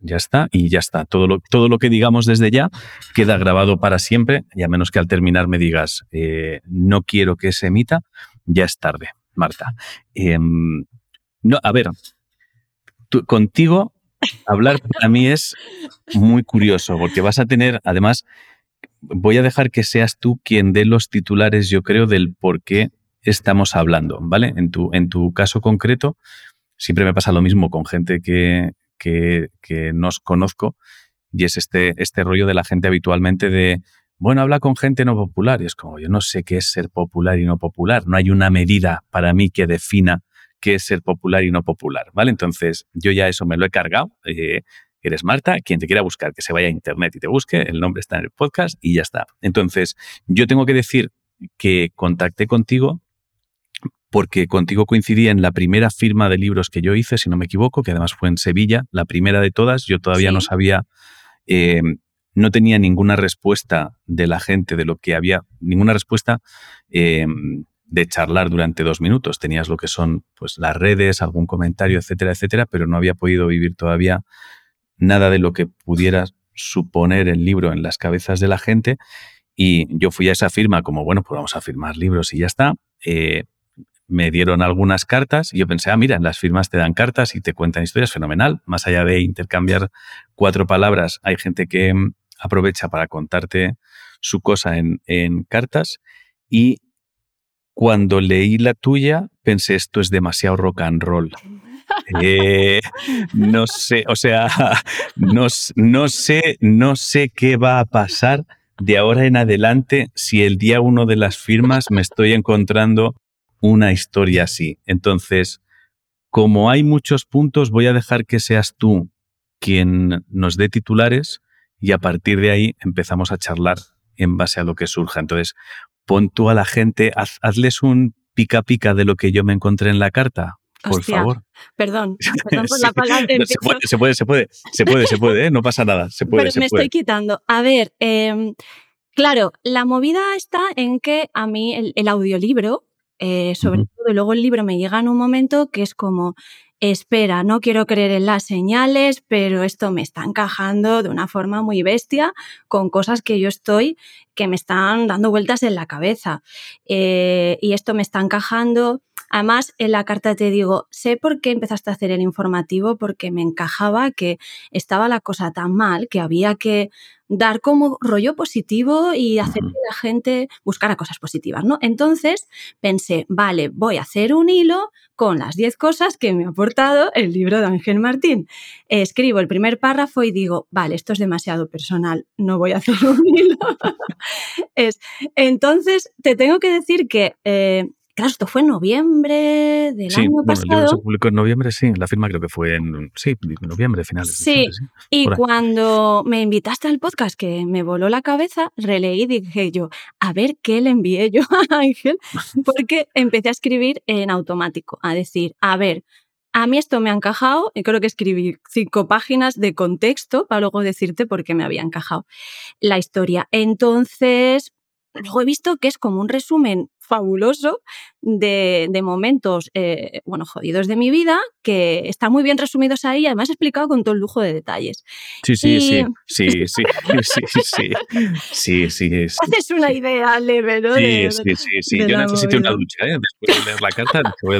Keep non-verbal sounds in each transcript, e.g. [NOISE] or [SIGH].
ya está, y ya está. Todo lo, todo lo que digamos desde ya queda grabado para siempre, y a menos que al terminar me digas, eh, no quiero que se emita, ya es tarde, Marta. Em, no, a ver, contigo hablar para mí es muy curioso, porque vas a tener, además, voy a dejar que seas tú quien dé los titulares, yo creo, del por qué estamos hablando, ¿vale? En tu, en tu caso concreto, siempre me pasa lo mismo con gente que, que, nos conozco y es este, este rollo de la gente habitualmente de, bueno, habla con gente no popular. Y es como, yo no sé qué es ser popular y no popular. No hay una medida para mí que defina qué es ser popular y no popular, ¿vale? Entonces, yo ya eso me lo he cargado. Eh, eres Marta, quien te quiera buscar, que se vaya a internet y te busque, el nombre está en el podcast y ya está. Entonces, yo tengo que decir que contacté contigo porque contigo coincidí en la primera firma de libros que yo hice, si no me equivoco, que además fue en Sevilla, la primera de todas. Yo todavía no sabía, eh, no tenía ninguna respuesta de la gente de lo que había, ninguna respuesta eh, de charlar durante dos minutos. Tenías lo que son pues, las redes, algún comentario, etcétera, etcétera, pero no había podido vivir todavía nada de lo que pudiera suponer el libro en las cabezas de la gente. Y yo fui a esa firma como, bueno, pues vamos a firmar libros y ya está. Eh, me dieron algunas cartas y yo pensé, ah, mira, en las firmas te dan cartas y te cuentan historias, fenomenal. Más allá de intercambiar cuatro palabras, hay gente que mm, aprovecha para contarte su cosa en, en cartas y cuando leí la tuya pensé, esto es demasiado rock and roll. [LAUGHS] Eh, no sé, o sea, [LAUGHS] no, no, sé, no sé qué va a pasar de ahora en adelante si el día uno de las firmas me estoy encontrando una historia así. Entonces, como hay muchos puntos, voy a dejar que seas tú quien nos dé titulares y a partir de ahí empezamos a charlar en base a lo que surja. Entonces, pon tú a la gente, hazles un pica pica de lo que yo me encontré en la carta, por favor. Perdón, [LAUGHS] perdón por la palabra. se, puede, se, puede, se puede, se puede, se puede, ¿eh? no pasa nada. Se puede, Pero me estoy quitando. A ver, em, claro, la movida está en que a mí el audiolibro eh, sobre todo, y luego el libro me llega en un momento que es como, espera, no quiero creer en las señales, pero esto me está encajando de una forma muy bestia con cosas que yo estoy, que me están dando vueltas en la cabeza. Eh, y esto me está encajando. Además, en la carta te digo, sé por qué empezaste a hacer el informativo, porque me encajaba que estaba la cosa tan mal que había que dar como rollo positivo y hacer que la gente buscara cosas positivas, ¿no? Entonces pensé, vale, voy a hacer un hilo con las 10 cosas que me ha aportado el libro de Ángel Martín. Escribo el primer párrafo y digo, vale, esto es demasiado personal, no voy a hacer un [LAUGHS] hilo. es, entonces, te tengo que decir que eh, Claro, esto fue en noviembre del año bueno, pasado. El libro se publicó en noviembre, sí. La firma creo que fue en sí, noviembre, finales. Sí, sí. y cuando me invitaste al podcast, que me voló la cabeza, releí y dije yo, a ver qué le envié yo [LAUGHS] a Ángel, porque empecé a escribir en automático, a decir, a ver, a mí esto me ha encajado y creo que escribí cinco páginas de contexto para luego decirte por qué me había encajado la historia. Entonces, luego he visto que es como un resumen fabuloso de, momentos, eh, bueno, jodidos de mi vida, que están muy bien resumidos ahí, además explicado con todo el lujo de detalles. Sí, sí, [LAUGHS] sí, sí, sí, sí, sí, sí, sí. Haces una idea leve, ¿no? Sí, sí, sí, sí. yo necesito una ducha, ¿eh? Después de leer la carta, [LAUGHS] voy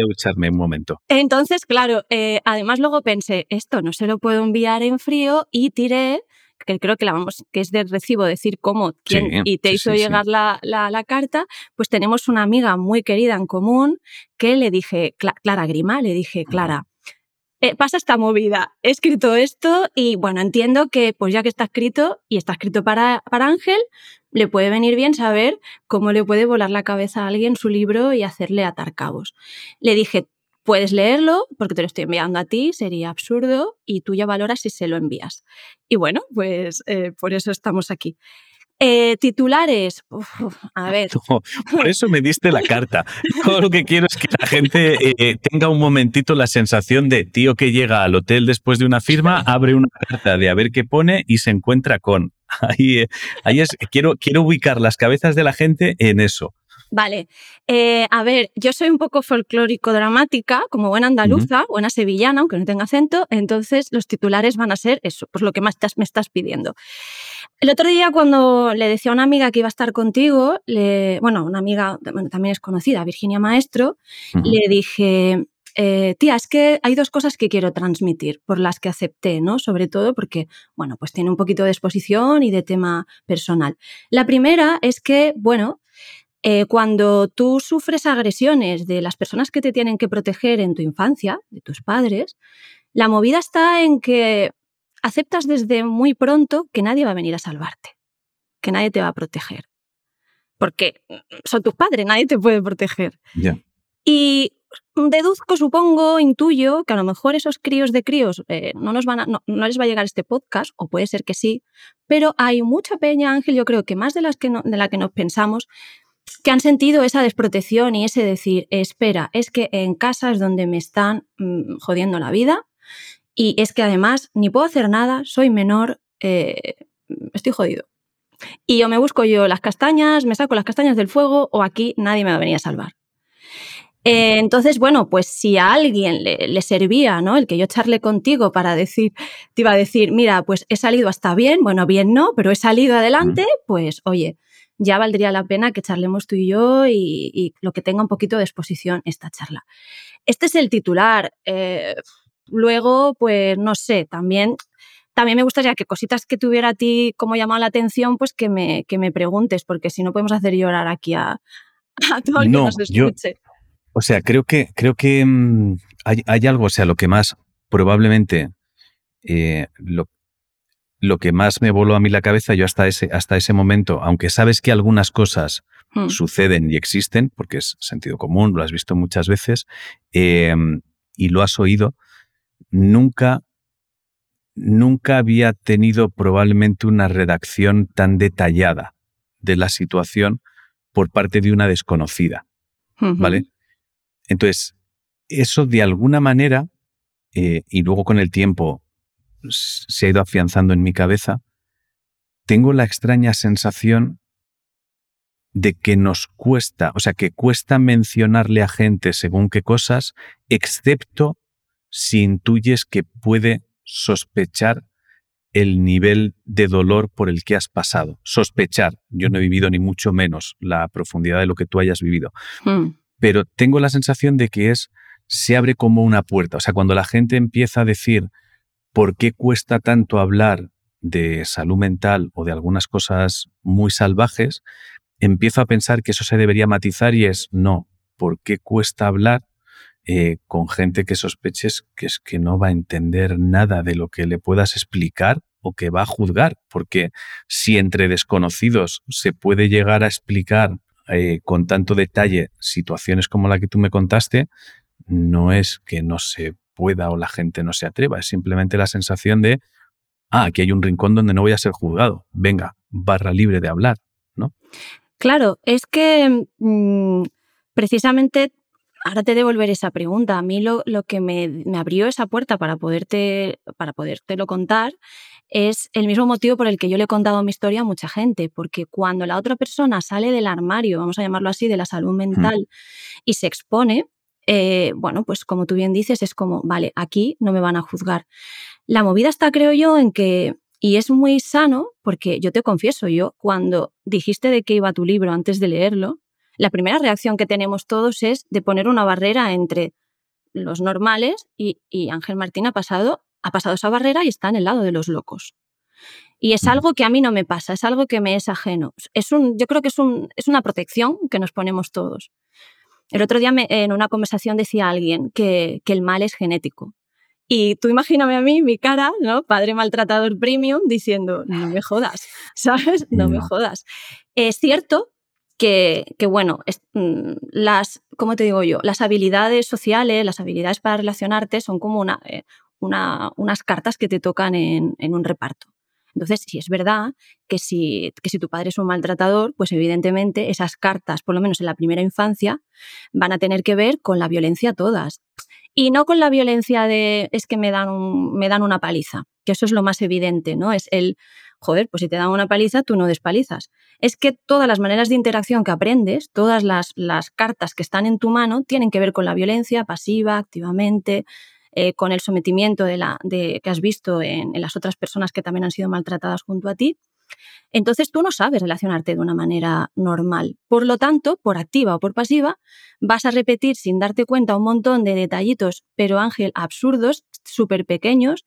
a, ducharme un momento. Entonces, claro, eh, además luego pensé, esto no se lo puedo enviar en frío y tiré que creo que la vamos, que es de recibo decir cómo, quién y te hizo llegar la, la, carta, pues tenemos una amiga muy querida en común que le dije, Clara Grima, le dije, Clara, eh, pasa esta movida, he escrito esto y bueno, entiendo que pues ya que está escrito y está escrito para, para Ángel, le puede venir bien saber cómo le puede volar la cabeza a alguien su libro y hacerle atar cabos. Le dije, Puedes leerlo porque te lo estoy enviando a ti, sería absurdo y tú ya valoras si se lo envías. Y bueno, pues eh, por eso estamos aquí. Eh, titulares, a ver. [LAUGHS] por eso me diste la carta. Todo lo que quiero es que la gente eh, tenga un momentito la sensación de tío que llega al hotel después de una firma, abre una carta de a ver qué pone y se encuentra con. [LAUGHS] Ahí, ahí es, quiero, quiero ubicar las cabezas de la gente en eso. Vale. Eh, a ver, yo soy un poco folclórico dramática, como buena andaluza, buena sevillana, aunque no tenga acento, entonces los titulares van a ser eso, pues lo que más me estás pidiendo. El otro día cuando le decía a una amiga que iba a estar contigo, le, bueno, una amiga también es conocida, Virginia Maestro, le dije, eh, tía, es que hay dos cosas que quiero transmitir, por las que acepté, ¿no? Sobre todo porque, bueno, pues tiene un poquito de exposición y de tema personal. La primera es que, bueno, eh, cuando tú sufres agresiones de las personas que te tienen que proteger en tu infancia, de tus padres, la movida está en que aceptas desde muy pronto que nadie va a venir a salvarte, que nadie te va a proteger. Porque son tus padres, nadie te puede proteger. Y deduzco, supongo, intuyo que a lo mejor esos críos de críos eh, no, nos van no, les va a llegar este podcast, o puede ser que sí, pero hay mucha peña, Ángel, yo creo que más de, las que de la que nos pensamos, que han sentido esa desprotección y ese decir, espera, es que en casa es donde me están mm, jodiendo la vida y es que además ni puedo hacer nada, soy menor, eh, estoy jodido. Y yo me busco yo las castañas, me saco las castañas del fuego o aquí nadie me va a venir a salvar. Eh, entonces, bueno, pues si a alguien le, servía, ¿no? El que yo charle contigo para decir, te iba a decir, mira, pues he salido hasta bien, bueno, bien no, pero he salido adelante, pues oye, ya valdría la pena que charlemos tú y yo y, lo que tenga un poquito de exposición esta charla. Este es el titular. Eh, luego, pues no sé, también, también me gustaría que cositas que tuviera a ti como llamado la atención, pues que me, que me preguntes, porque si no podemos hacer llorar aquí a, todo el que nos escuche. o sea, creo que, creo que mm, hay, algo, o sea, lo que más probablemente eh, lo, lo que más me voló a mí la cabeza, yo hasta ese, hasta ese momento, aunque sabes que algunas cosas hmm. suceden y existen, porque es sentido común, lo has visto muchas veces, em, y lo has oído, nunca, nunca había tenido probablemente una redacción tan detallada de la situación por parte de una desconocida. ¿Vale? Entonces, eso de alguna manera, eh, y luego con el tiempo se ha ido afianzando en mi cabeza, tengo la extraña sensación de que nos cuesta, o sea, que cuesta mencionarle a gente según qué cosas, excepto si intuyes que puede sospechar el nivel de dolor por el que has pasado. Sospechar, yo no he vivido ni mucho menos la profundidad de lo que tú hayas vivido, hmm. pero tengo la sensación de que es, se abre como una puerta, o sea, cuando la gente empieza a decir, ¿por qué cuesta tanto hablar de salud mental o de algunas cosas muy salvajes? Empiezo a pensar que eso se debería matizar y es no, ¿por qué cuesta hablar eh, con gente que sospeches que es que no va a entender nada de lo que le puedas explicar o que va a juzgar? Porque si entre desconocidos se puede llegar a explicar eh, con tanto detalle situaciones como la que tú me contaste, no es que no se pueda o la gente no se atreva, es simplemente la sensación de, ah, aquí hay un rincón donde no voy a ser juzgado, venga, barra libre de hablar, ¿no? Claro, es que mm, precisamente ahora te devolver esa pregunta. A mí lo, lo que me, me, abrió esa puerta para, poderte, para podértelo contar es el mismo motivo por el que yo le he contado mi historia a mucha gente, porque cuando la otra persona sale del armario, vamos a llamarlo así, de la salud mental y se expone, eh, bueno, pues como tú bien dices, es como, vale, aquí no me van a juzgar. La movida está, creo yo, en que, y es muy sano, porque yo te confieso, yo cuando dijiste de qué iba tu libro antes de leerlo, la primera reacción que tenemos todos es de poner una barrera entre los normales y, Ángel Martín ha pasado, ha pasado esa barrera y está en el lado de los locos. Y es algo que a mí no me pasa, es algo que me es ajeno. Es un, yo creo que es, un, es una protección que nos ponemos todos. El otro día en una conversación decía alguien que, el mal es genético. Y tú imagíname a mí, mi cara, ¿no? Padre maltratador premium, diciendo, no me jodas, [LAUGHS] ¿sabes? No, me jodas. Es cierto que, bueno, mm, las, ¿cómo te digo yo? Las habilidades sociales, las habilidades para relacionarte son como eh, unas cartas que te tocan en un reparto. Entonces, si es verdad que si, que si tu padre es un maltratador, pues evidentemente esas cartas, por lo menos en la primera infancia, van a tener que ver con la violencia todas. Y no con la violencia de es que me dan, me dan una paliza, que eso es lo más evidente, ¿no? Es el, joder, pues si te dan una paliza, tú no despalizas. Es que todas las maneras de interacción que aprendes, todas las, las cartas que están en tu mano, tienen que ver con la violencia pasiva, activamente, eh, con el sometimiento de la, de, que has visto en, las otras personas que también han sido maltratadas junto a ti. Entonces tú no sabes relacionarte de una manera normal. Por lo tanto, por activa o por pasiva, vas a repetir sin darte cuenta un montón de detallitos, pero Ángel, absurdos, súper pequeños,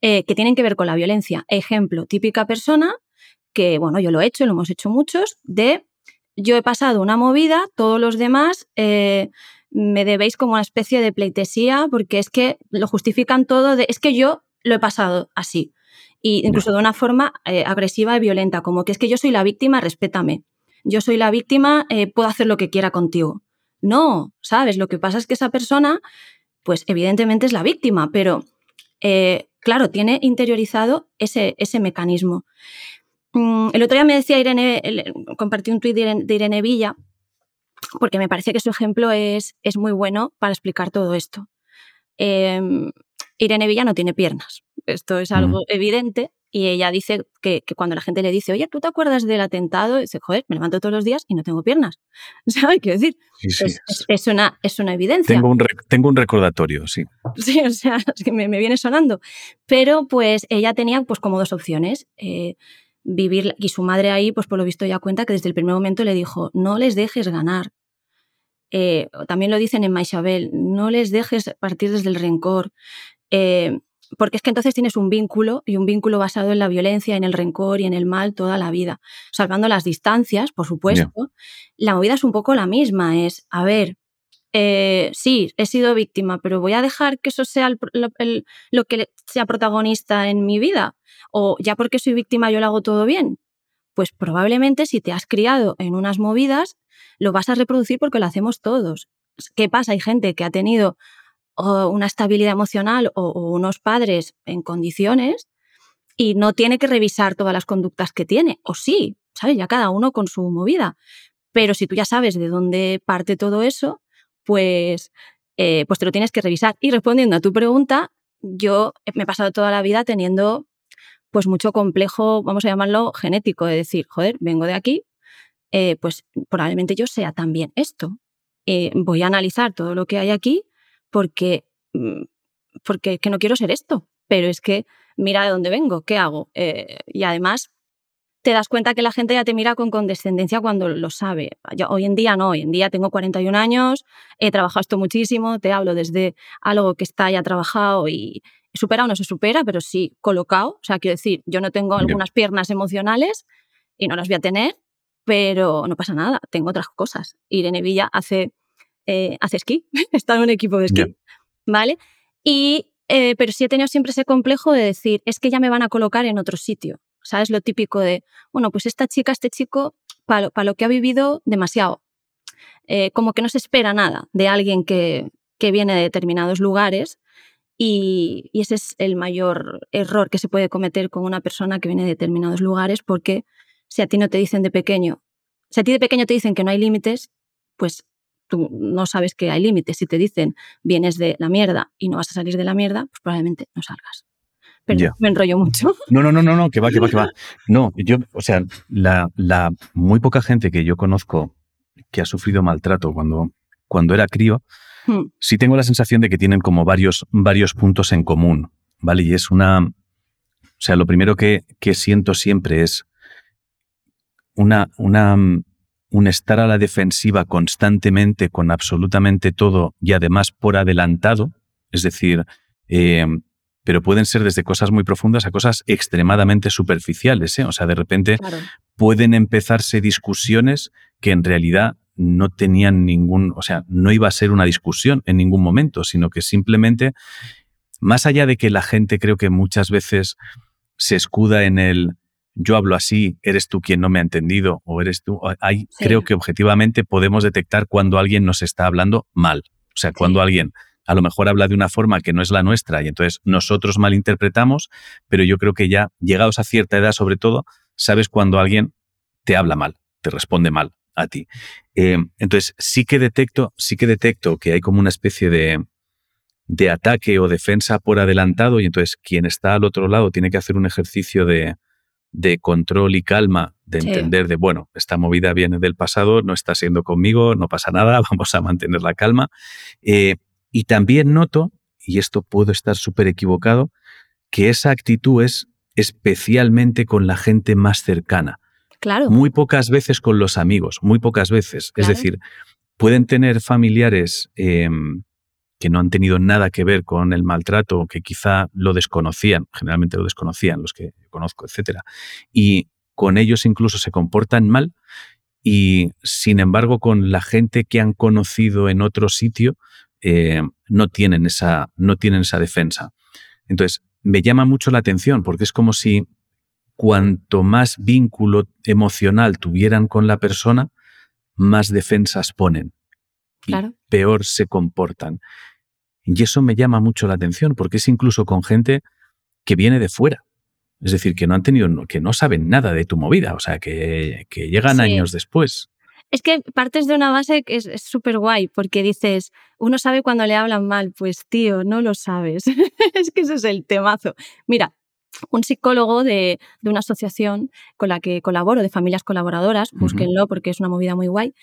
eh, que tienen que ver con la violencia. Ejemplo, típica persona que, bueno, yo lo he hecho, lo hemos hecho muchos, de yo he pasado una movida, todos los demás eh, me debéis como una especie de pleitesía porque es que lo justifican todo, de, es que yo lo he pasado así. Y incluso de una forma eh, agresiva y violenta, como que es que yo soy la víctima, respétame. Yo soy la víctima, puedo hacer lo que quiera contigo. No, ¿sabes? Lo que pasa es que esa persona, pues evidentemente es la víctima, pero claro, tiene interiorizado ese, ese mecanismo. Mm, el otro día me decía Irene, compartí un tuit de, Irene Villa, porque me parece que su ejemplo es, es muy bueno para explicar todo esto. Em, Irene Villa no tiene piernas, esto es algo evidente, y ella dice que, cuando la gente le dice, oye, ¿tú te acuerdas del atentado? Dice, joder, me levanto todos los días y no tengo piernas. [LAUGHS] ¿Sabes? Quiero decir, Es, una, es una evidencia. Tengo un, tengo un recordatorio, sí. [LAUGHS] Sí, o sea, es que me, viene sonando. Pero pues ella tenía pues como dos opciones. Eh, vivir, y su madre ahí, pues por lo visto ya cuenta que desde el primer momento le dijo, no les dejes ganar. Eh, también lo dicen en Maisabel, no les dejes partir desde el rencor. Eh, porque es que entonces tienes un vínculo y un vínculo basado en la violencia, en el rencor y en el mal toda la vida. Salvando las distancias, por supuesto, la movida es un poco la misma, es, a ver, eh, sí, he sido víctima, pero voy a dejar que eso sea lo que sea protagonista en mi vida. O ya porque soy víctima yo lo hago todo bien. Pues probablemente si te has criado en unas movidas, lo vas a reproducir porque lo hacemos todos. ¿Qué pasa? Hay gente que ha tenido una estabilidad emocional o, unos padres en condiciones y no tiene que revisar todas las conductas que tiene. O sí, ¿sabes? Ya cada uno con su movida. Pero si tú ya sabes de dónde parte todo eso, pues, eh, pues te lo tienes que revisar. Y respondiendo a tu pregunta, yo me he pasado toda la vida teniendo pues mucho complejo, vamos a llamarlo genético, de decir, joder, vengo de aquí, eh, pues probablemente yo sea también esto. Eh, voy a analizar todo lo que hay aquí porque, mm, porque que no quiero ser esto, pero es que mira de dónde vengo, ¿qué hago? Eh, y además te das cuenta que la gente ya te mira con condescendencia cuando lo sabe. hoy en día no, hoy en día tengo 41 años, he trabajado esto muchísimo, te hablo desde algo que está ya trabajado y superado no se supera, pero sí colocado. O sea, quiero decir, yo no tengo algunas piernas emocionales y no las voy a tener, pero no pasa nada, tengo otras cosas. Irene Villa hace eh, hace esquí, [LAUGHS] está en un equipo de esquí, ¿vale? Y, eh, pero sí he tenido siempre ese complejo de decir, es que ya me van a colocar en otro sitio, ¿sabes? Lo típico de, bueno, pues esta chica, este chico, para lo, que ha vivido, demasiado. Eh, como que no se espera nada de alguien que, que viene de determinados lugares y, y, ese es el mayor error que se puede cometer con una persona que viene de determinados lugares porque si a ti no te dicen de pequeño, si a ti de pequeño te dicen que no hay límites, pues tú no sabes que hay límites. Si te dicen vienes de la mierda y no vas a salir de la mierda, pues probablemente no salgas. Pero me enrollo mucho. [LAUGHS] No, no, no, no, no, que va, que va, que va. [LAUGHS] No, yo, o sea, la, la muy poca gente que yo conozco que ha sufrido maltrato cuando, cuando era crío, sí tengo la sensación de que tienen como varios, varios puntos en común, ¿vale? Y es una, o sea, lo primero que, que siento siempre es una, una un estar a la defensiva constantemente con absolutamente todo y además por adelantado, es decir, eh, pero pueden ser desde cosas muy profundas a cosas extremadamente superficiales. ¿eh? O sea, de repente pueden empezarse discusiones que en realidad no tenían ningún, o sea, no iba a ser una discusión en ningún momento, sino que simplemente, más allá de que la gente creo que muchas veces se escuda en el, yo hablo así, eres tú quien no me ha entendido o eres tú. Hay, Creo que objetivamente podemos detectar cuando alguien nos está hablando mal. O sea, cuando alguien a lo mejor habla de una forma que no es la nuestra y entonces nosotros malinterpretamos, pero yo creo que ya llegados a cierta edad sobre todo, sabes cuando alguien te habla mal, te responde mal a ti. Eh, entonces sí que detecto, sí que detecto que hay como una especie de, de ataque o defensa por adelantado y entonces quien está al otro lado tiene que hacer un ejercicio de, de control y calma, de entender de, bueno, esta movida viene del pasado, no está siendo conmigo, no pasa nada, [LAUGHS] vamos a mantener la calma. Eh, y también noto, y esto puedo estar súper equivocado, que esa actitud es especialmente con la gente más cercana. Claro. Muy pocas veces con los amigos, muy pocas veces. Es decir, pueden tener familiares em, que no han tenido nada que ver con el maltrato, que quizá lo desconocían, generalmente lo desconocían los que conozco, etcétera, y con ellos incluso se comportan mal y sin embargo con la gente que han conocido en otro sitio eh, no, tienen esa, no tienen esa defensa. Entonces, me llama mucho la atención porque es como si cuanto más vínculo emocional tuvieran con la persona, más defensas ponen. Claro. peor se comportan. Y eso me llama mucho la atención porque es incluso con gente que viene de fuera. Es decir, que no han tenido, que no saben nada de tu movida, o sea, que, llegan años después. Es que partes de una base que es súper guay, porque dices, uno sabe cuando le hablan mal, pues tío, no lo sabes. [LAUGHS] es que ese es el temazo. Mira, un psicólogo de, una asociación con la que colaboro, de familias colaboradoras, búsquenlo porque es una movida muy guay,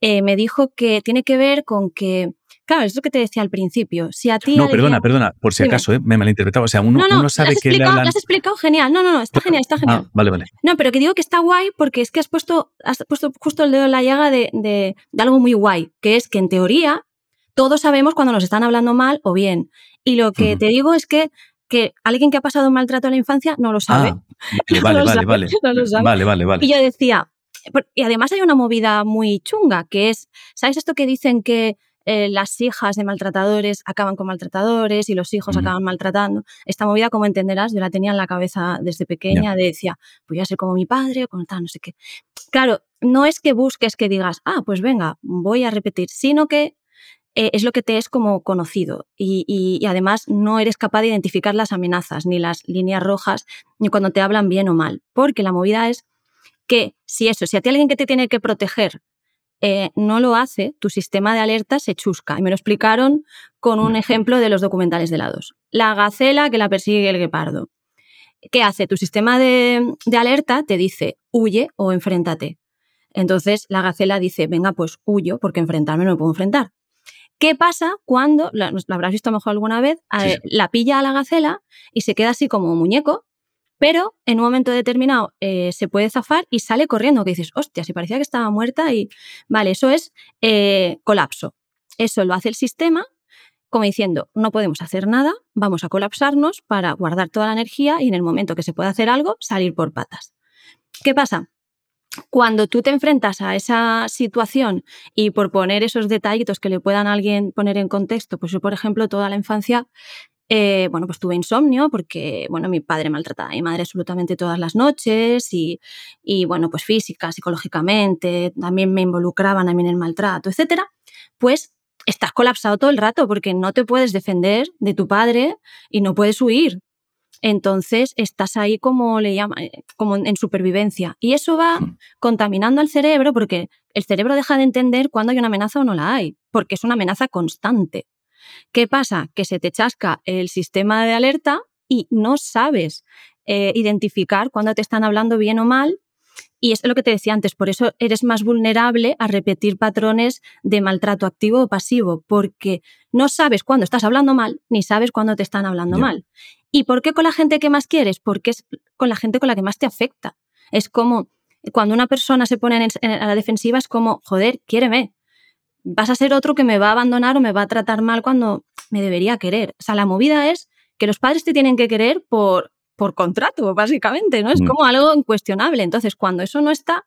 eh, me dijo que tiene que ver con que Claro, es lo que te decía al principio. Si a ti no, perdona, perdona, por si acaso, ¿eh? me he malinterpretado. O sea, uno, no, uno sabe que le hablan... Has explicado genial. No, no, no, está genial, está genial. Ah, vale, vale. No, pero que digo que está guay porque es que has puesto, has puesto justo el dedo en la llaga de, de, algo muy guay, que es que en teoría todos sabemos cuando nos están hablando mal o bien. Y lo que te digo es que que alguien que ha pasado un maltrato en la infancia no lo sabe. Ah, vale, [LAUGHS] vale, vale, vale. Vale, vale, Y yo decía, y además hay una movida muy chunga, que es, ¿sabes esto que dicen que eh, las hijas de maltratadores acaban con maltratadores y los hijos acaban maltratando. Esta movida, como entenderás, yo la tenía en la cabeza desde pequeña, de decía, voy a ser como mi padre, o con tal, no sé qué. Claro, no es que busques que digas, ah, pues venga, voy a repetir, sino que eh, es lo que te es como conocido y, y, además no eres capaz de identificar las amenazas ni las líneas rojas ni cuando te hablan bien o mal, porque la movida es que si eso, si a ti alguien que te tiene que proteger eh, no lo hace, tu sistema de alerta se chusca. Y me lo explicaron con un ejemplo de los documentales de lados. La gacela que la persigue el guepardo. ¿Qué hace? Tu sistema de, alerta te dice huye o enfréntate. Entonces la gacela dice, venga, pues huyo porque enfrentarme no me puedo enfrentar. ¿Qué pasa cuando, lo habrás visto mejor alguna vez, la pilla a la gacela y se queda así como muñeco pero en un momento determinado eh, se puede zafar y sale corriendo, que dices, hostia, si parecía que estaba muerta y vale, eso es eh, colapso. Eso lo hace el sistema como diciendo, no podemos hacer nada, vamos a colapsarnos para guardar toda la energía y en el momento que se pueda hacer algo, salir por patas. ¿Qué pasa? Cuando tú te enfrentas a esa situación y por poner esos detallitos que le puedan a alguien poner en contexto, pues yo, por ejemplo, toda la infancia eh, bueno, pues tuve insomnio porque, bueno, mi padre maltrataba a mi madre absolutamente todas las noches y, y, bueno, pues física, psicológicamente, también me involucraban a mí en el maltrato, etcétera, pues estás colapsado todo el rato porque no te puedes defender de tu padre y no puedes huir. Entonces estás ahí como le llama, eh, como en supervivencia. Y eso va hmm. contaminando al cerebro porque el cerebro deja de entender cuándo hay una amenaza o no la hay, porque es una amenaza constante. ¿Qué pasa? Que se te chasca el sistema de alerta y no sabes eh, identificar cuando te están hablando bien o mal. Y es lo que te decía antes, por eso eres más vulnerable a repetir patrones de maltrato activo o pasivo, porque no sabes cuándo estás hablando mal, ni sabes cuándo te están hablando mal. ¿Y por qué con la gente que más quieres? Porque es con la gente con la que más te afecta. Es como cuando una persona se pone en, a la defensiva, es como, joder, quiéreme, vas a ser otro que me va a abandonar o me va a tratar mal cuando me debería querer. O sea, la movida es que los padres te tienen que querer por, por contrato, básicamente, ¿no? Es mm. como algo incuestionable. Entonces, cuando eso no está,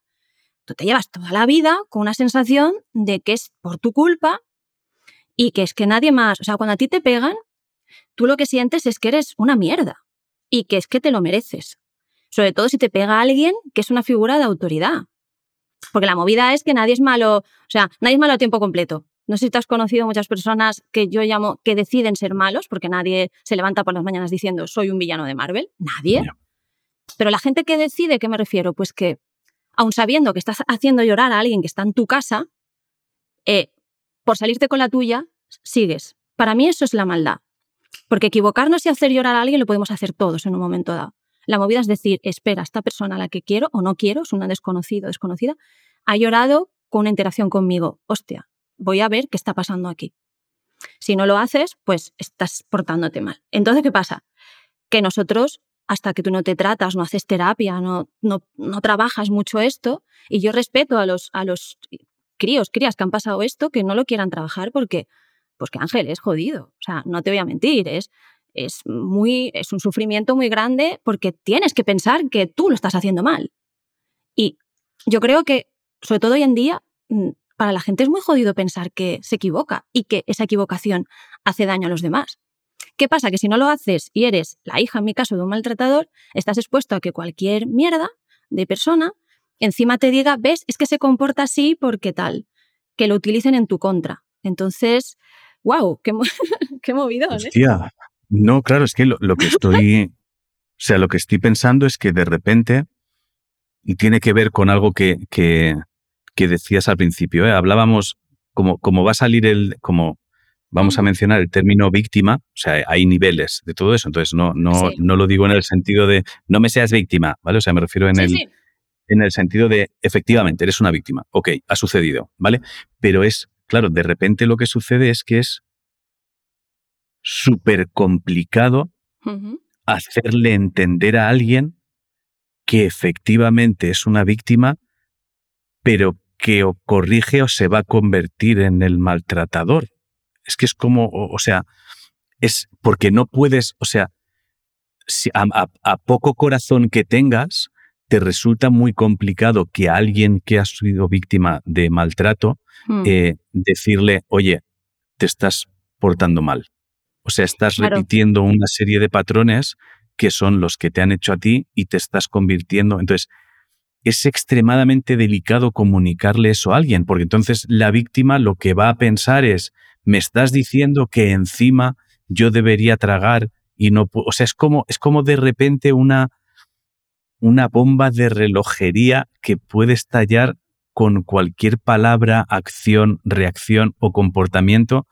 tú te llevas toda la vida con una sensación de que es por tu culpa y que es que nadie más, o sea, cuando a ti te pegan, tú lo que sientes es que eres una mierda y que es que te lo mereces. Sobre todo si te pega alguien que es una figura de autoridad. Porque la movida es que nadie es malo, o sea, nadie es malo a tiempo completo. No sé si te has conocido muchas personas que yo llamo que deciden ser malos, porque nadie se levanta por las mañanas diciendo soy un villano de Marvel. Nadie. Pero la gente que decide, ¿qué me refiero? Pues que, aun sabiendo que estás haciendo llorar a alguien que está en tu casa, eh, por salirte con la tuya, sigues. Para mí eso es la maldad. Porque equivocarnos y hacer llorar a alguien lo podemos hacer todos en un momento dado. La movida es decir, espera, esta persona a la que quiero o no quiero, es una desconocida desconocida, ha llorado con una interacción conmigo. Hostia, voy a ver qué está pasando aquí. Si no lo haces, pues estás portándote mal. Entonces, ¿qué pasa? Que nosotros, hasta que tú no te tratas, no haces terapia, no, no, no trabajas mucho esto, y yo respeto a los, a los críos, crías que han pasado esto, que no lo quieran trabajar porque, pues que Ángel es jodido. O sea, no te voy a mentir, es, es, muy, es un sufrimiento muy grande porque tienes que pensar que tú lo estás haciendo mal. Y yo creo que, sobre todo hoy en día, mm, para la gente es muy jodido pensar que se equivoca y que esa equivocación hace daño a los demás. ¿Qué pasa? Que si no lo haces y eres la hija, en mi caso, de un maltratador, estás expuesto a que cualquier mierda de persona encima te diga, ves, es que se comporta así porque tal, que lo utilicen en tu contra. Entonces, wow, qué, [LAUGHS] qué movido. Hostia. No, claro, es que lo, que estoy, o sea, lo que estoy pensando es que de repente, y tiene que ver con algo que, que, que decías al principio, ¿eh? hablábamos como, como va a salir el, como vamos a mencionar el término víctima, o sea, hay niveles de todo eso, entonces no, no, no lo digo en el sentido de no me seas víctima, ¿vale? O sea, me refiero en, el, en el sentido de efectivamente eres una víctima, ok, ha sucedido, ¿vale? Pero es, claro, de repente lo que sucede es que es súper complicado hacerle entender a alguien que efectivamente es una víctima, pero que o corrige o se va a convertir en el maltratador. Es que es como, o, sea, es porque no puedes, o sea, si a, poco corazón que tengas, te resulta muy complicado que a alguien que ha sido víctima de maltrato hmm. eh, decirle, oye, te estás portando mal. O sea, estás repitiendo una serie de patrones que son los que te han hecho a ti y te estás convirtiendo. Entonces, es extremadamente delicado comunicarle eso a alguien, porque entonces la víctima lo que va a pensar es, me estás diciendo que encima yo debería tragar y no O sea, es como, es como de repente una, una bomba de relojería que puede estallar con cualquier palabra, acción, reacción o comportamiento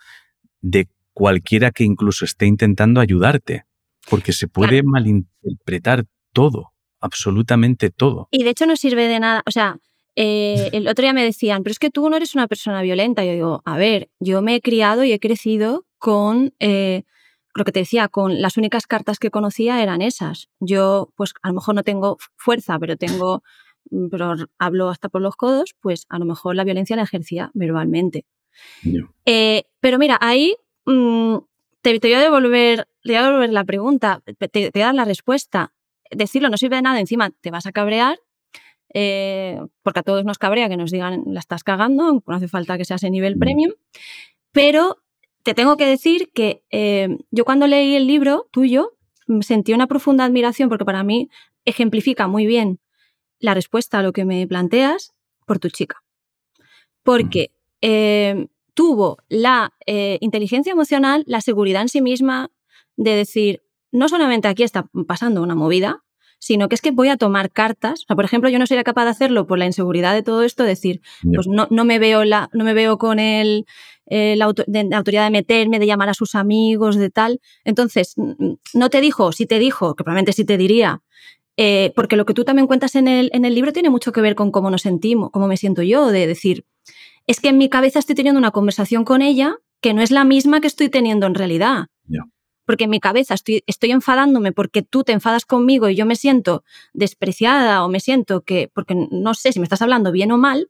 de cualquiera que incluso esté intentando ayudarte, porque se puede malinterpretar todo, absolutamente todo. Y de hecho no sirve de nada, o sea, eh, [LAUGHS] el otro día me decían, pero es que tú no eres una persona violenta. Yo digo, a ver, yo me he criado y he crecido con, eh, lo que te decía, con las únicas cartas que conocía eran esas. Yo, pues a lo mejor no tengo fuerza, pero tengo, mm, pero hablo hasta por los codos, pues a lo mejor la violencia la ejercía verbalmente. Eh, pero mira, ahí Mm, te, voy a devolver, te a devolver la pregunta, te, voy a dar la respuesta. Decirlo no sirve de nada, encima te vas a cabrear, eh, porque a todos nos cabrea que nos digan la estás cagando, no hace falta que seas en nivel mm. premium, pero te tengo que decir que eh, yo cuando leí el libro tuyo sentí una profunda admiración porque para mí ejemplifica muy bien la respuesta a lo que me planteas por tu chica. Porque eh, tuvo la eh, inteligencia emocional, la seguridad en sí misma de decir, no solamente aquí está pasando una movida, sino que es que voy a tomar cartas. O sea, por ejemplo, yo no sería capaz de hacerlo por la inseguridad de todo esto, decir, pues no, no, me veo la, no me veo con el, la, autoridad de meterme, de llamar a sus amigos, de tal. Entonces, no te dijo, si te dijo, que probablemente sí te diría, eh, porque lo que tú también cuentas en el, en el libro tiene mucho que ver con cómo nos sentimos, cómo me siento yo, de decir, es que en mi cabeza estoy teniendo una conversación con ella que no es la misma que estoy teniendo en realidad. Porque en mi cabeza estoy, estoy enfadándome porque tú te enfadas conmigo y yo me siento despreciada o me siento que, porque no sé si me estás hablando bien o mal,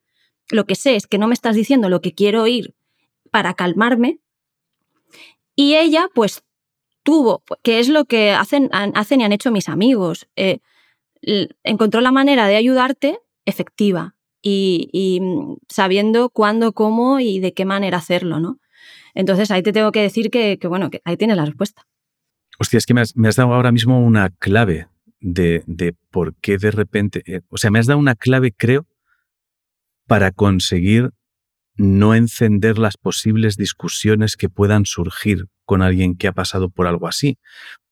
lo que sé es que no me estás diciendo lo que quiero oír para calmarme. Y ella, pues, tuvo, que es lo que hacen, hacen y han hecho mis amigos, eh, encontró la manera de ayudarte efectiva y, mm, sabiendo cuándo, cómo y de qué manera hacerlo, ¿no? Entonces ahí te tengo que decir que, bueno, que ahí tienes la respuesta. Hostia, es que me has, dado ahora mismo una clave de, por qué de repente, eh, o sea, me has dado una clave, creo, para conseguir no encender las posibles discusiones que puedan surgir con alguien que ha pasado por algo así.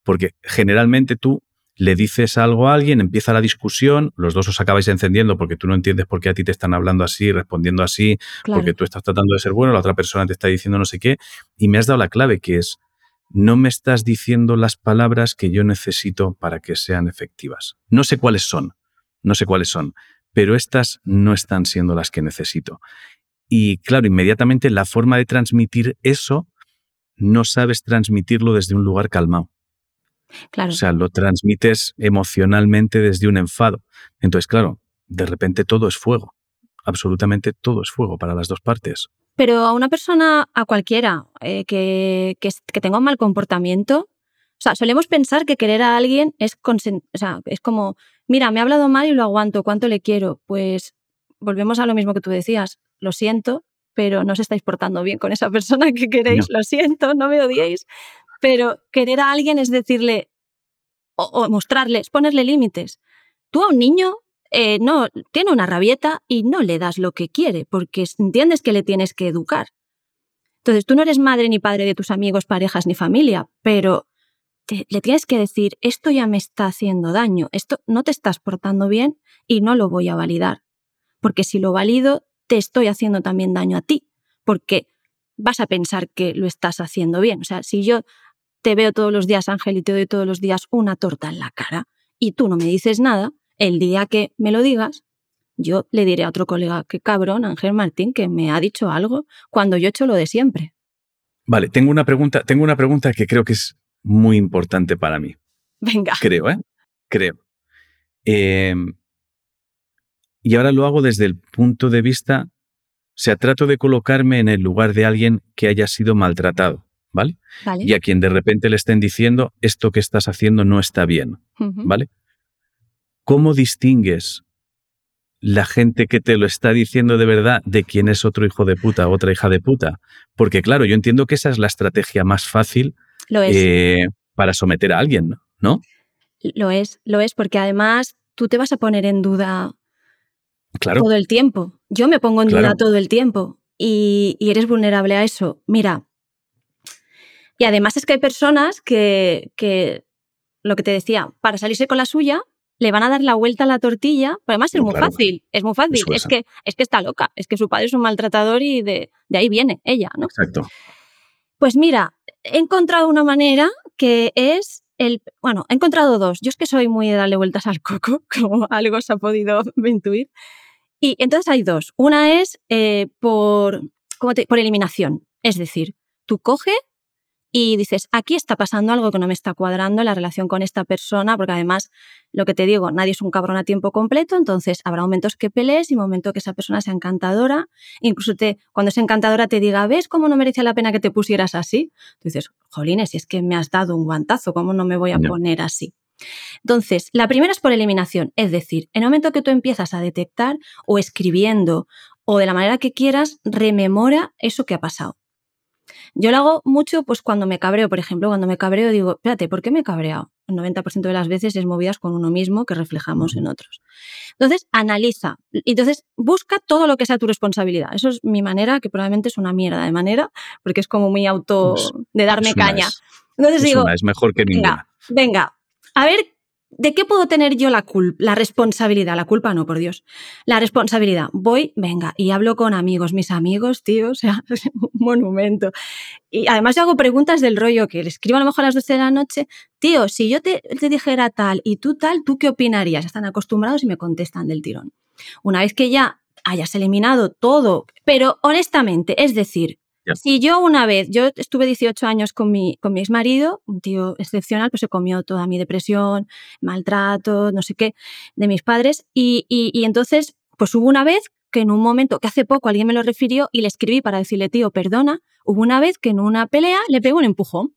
Porque generalmente tú le dices algo a alguien, empieza la discusión, los dos os acabáis encendiendo porque tú no entiendes por qué a ti te están hablando así, respondiendo así, porque tú estás tratando de ser bueno, la otra persona te está diciendo no sé qué, y me has dado la clave que es no me estás diciendo las palabras que yo necesito para que sean efectivas. No sé cuáles son, no sé cuáles son, pero estas no están siendo las que necesito. Y claro, inmediatamente la forma de transmitir eso no sabes transmitirlo desde un lugar calmado. Claro. O sea, lo transmites emocionalmente desde un enfado. Entonces, claro, de repente todo es fuego. Absolutamente todo es fuego para las dos partes. Pero a una persona, a cualquiera, eh, que, que, tenga un mal comportamiento, o sea, solemos pensar que querer a alguien es, o sea, es como, mira, me ha hablado mal y lo aguanto, ¿cuánto le quiero? Pues volvemos a lo mismo que tú decías, lo siento, pero no os estáis portando bien con esa persona que queréis, lo siento, no me odiéis. Pero querer a alguien es decirle, o, o mostrarle, es ponerle límites. Tú a un niño eh, no, tiene una rabieta y no le das lo que quiere, porque entiendes que le tienes que educar. Entonces, tú no eres madre ni padre de tus amigos, parejas ni familia, pero le tienes que decir, esto ya me está haciendo daño, esto no te estás portando bien y no lo voy a validar. Porque si lo valido, te estoy haciendo también daño a ti, porque vas a pensar que lo estás haciendo bien. O sea, si yo te veo todos los días, Ángel, y te doy todos los días una torta en la cara y tú no me dices nada, el día que me lo digas, yo le diré a otro colega, que cabrón, Ángel Martín, que me ha dicho algo cuando yo he hecho lo de siempre. Vale, tengo una pregunta, tengo una pregunta que creo que es muy importante para mí. Venga. Creo, ¿eh? Creo. Em, y ahora lo hago desde el punto de vista, o sea, trato de colocarme en el lugar de alguien que haya sido maltratado, ¿vale? vale. Y a quien de repente le estén diciendo, esto que estás haciendo no está bien, ¿vale? ¿Cómo distingues la gente que te lo está diciendo de verdad de quién es otro hijo de puta, otra hija de puta? Porque claro, yo entiendo que esa es la estrategia más fácil eh, para someter a alguien, ¿no? Lo es, lo es, porque además tú te vas a poner en duda claro. todo el tiempo. Yo me pongo en duda todo el tiempo y, y, eres vulnerable a eso. Mira, y además es que hay personas que, que, lo que te decía, para salirse con la suya, le van a dar la vuelta a la tortilla, pero además es muy fácil, es muy fácil, es que, es que está loca, es que su padre es un maltratador y de, de ahí viene ella, ¿no? Exacto. Pues mira, he encontrado una manera que es el, bueno, he encontrado dos. Yo es que soy muy de darle vueltas al coco, [LAUGHS] como algo se ha podido [LAUGHS] intuir. Y entonces hay dos. Una es eh, por, te, por eliminación. Es decir, tú coges y dices, aquí está pasando algo que no me está cuadrando en la relación con esta persona, porque además, lo que te digo, nadie es un cabrón a tiempo completo, entonces habrá momentos que pelees y momentos que esa persona sea encantadora, incluso te, cuando es encantadora te diga, ¿ves cómo no merecía la pena que te pusieras así? Tú dices, jolines, si es que me has dado un guantazo, ¿cómo no me voy a poner así? Entonces, la primera es por eliminación, es decir, en el momento que tú empiezas a detectar o escribiendo o de la manera que quieras, rememora eso que ha pasado. Yo lo hago mucho pues cuando me cabreo, por ejemplo, cuando me cabreo digo, espérate, ¿por qué me he cabreado? El 90% de las veces es movidas con uno mismo que reflejamos en otros. Entonces, analiza. Entonces, busca todo lo que sea tu responsabilidad. Eso es mi manera, que probablemente es una mierda de manera, porque es como muy auto de darme caña. Entonces es digo, es mejor que ninguna. Venga, venga, a ver ¿De qué puedo tener yo la culpa? La responsabilidad, la culpa no, por Dios. La responsabilidad. Voy, venga, y hablo con amigos, mis amigos, tío, [LAUGHS] o sea, un monumento. Y además yo hago preguntas del rollo que le escribo a lo mejor a las 12 de la noche, tío, si yo te, te dijera tal y tú tal, ¿tú qué opinarías? Están acostumbrados y me contestan del tirón. Una vez que ya hayas eliminado todo, pero honestamente, es decir, yo una vez, yo estuve 18 años con mi, con mi ex marido, un tío excepcional, pues se comió toda mi depresión, maltrato, no sé qué, de mis padres. Y, y, y entonces, pues hubo una vez que en un momento, que hace poco alguien me lo refirió y le escribí para decirle, tío, perdona, hubo una vez que en una pelea le pegó un empujón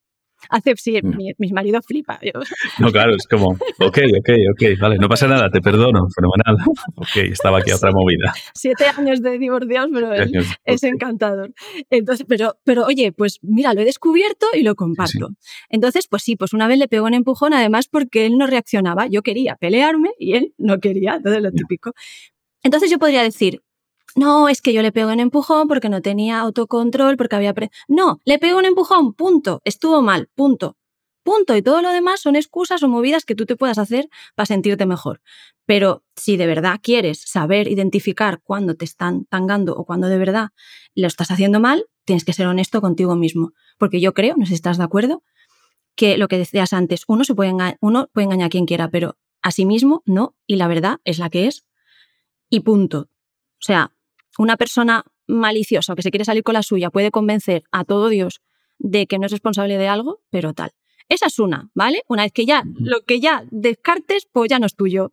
hace, sí, mm. mi, mi, marido flipa. [LAUGHS] No, claro, es como, ok, ok, ok, vale, no pasa nada, te perdono, fenomenal. [LAUGHS] Ok, estaba aquí otra movida. Siete años de divorciados, pero [LAUGHS] es, es encantador. Entonces, pero, pero oye, pues mira, lo he descubierto y lo comparto. Sí. Entonces, pues sí, pues una vez le pegó un empujón, además porque él no reaccionaba. Yo quería pelearme y él no quería, entonces lo típico. Entonces yo podría decir, no, es que yo le pego un empujón porque no tenía autocontrol, porque había... No, le pego un empujón, punto. Estuvo mal, punto. Punto. Y todo lo demás son excusas o movidas que tú te puedas hacer para sentirte mejor. Pero si de verdad quieres saber identificar cuándo te están tangando o cuándo de verdad lo estás haciendo mal, tienes que ser honesto contigo mismo. Porque yo creo, no sé si estás de acuerdo, que lo que decías antes, uno, se puede, uno puede engañar a quien quiera, pero a sí mismo no, y la verdad es la que es, y punto. O sea, una persona maliciosa o que se quiere salir con la suya puede convencer a todo Dios de que no es responsable de algo, pero tal. Esa es una, ¿vale? Una vez que ya lo que ya descartes, pues ya no es tuyo,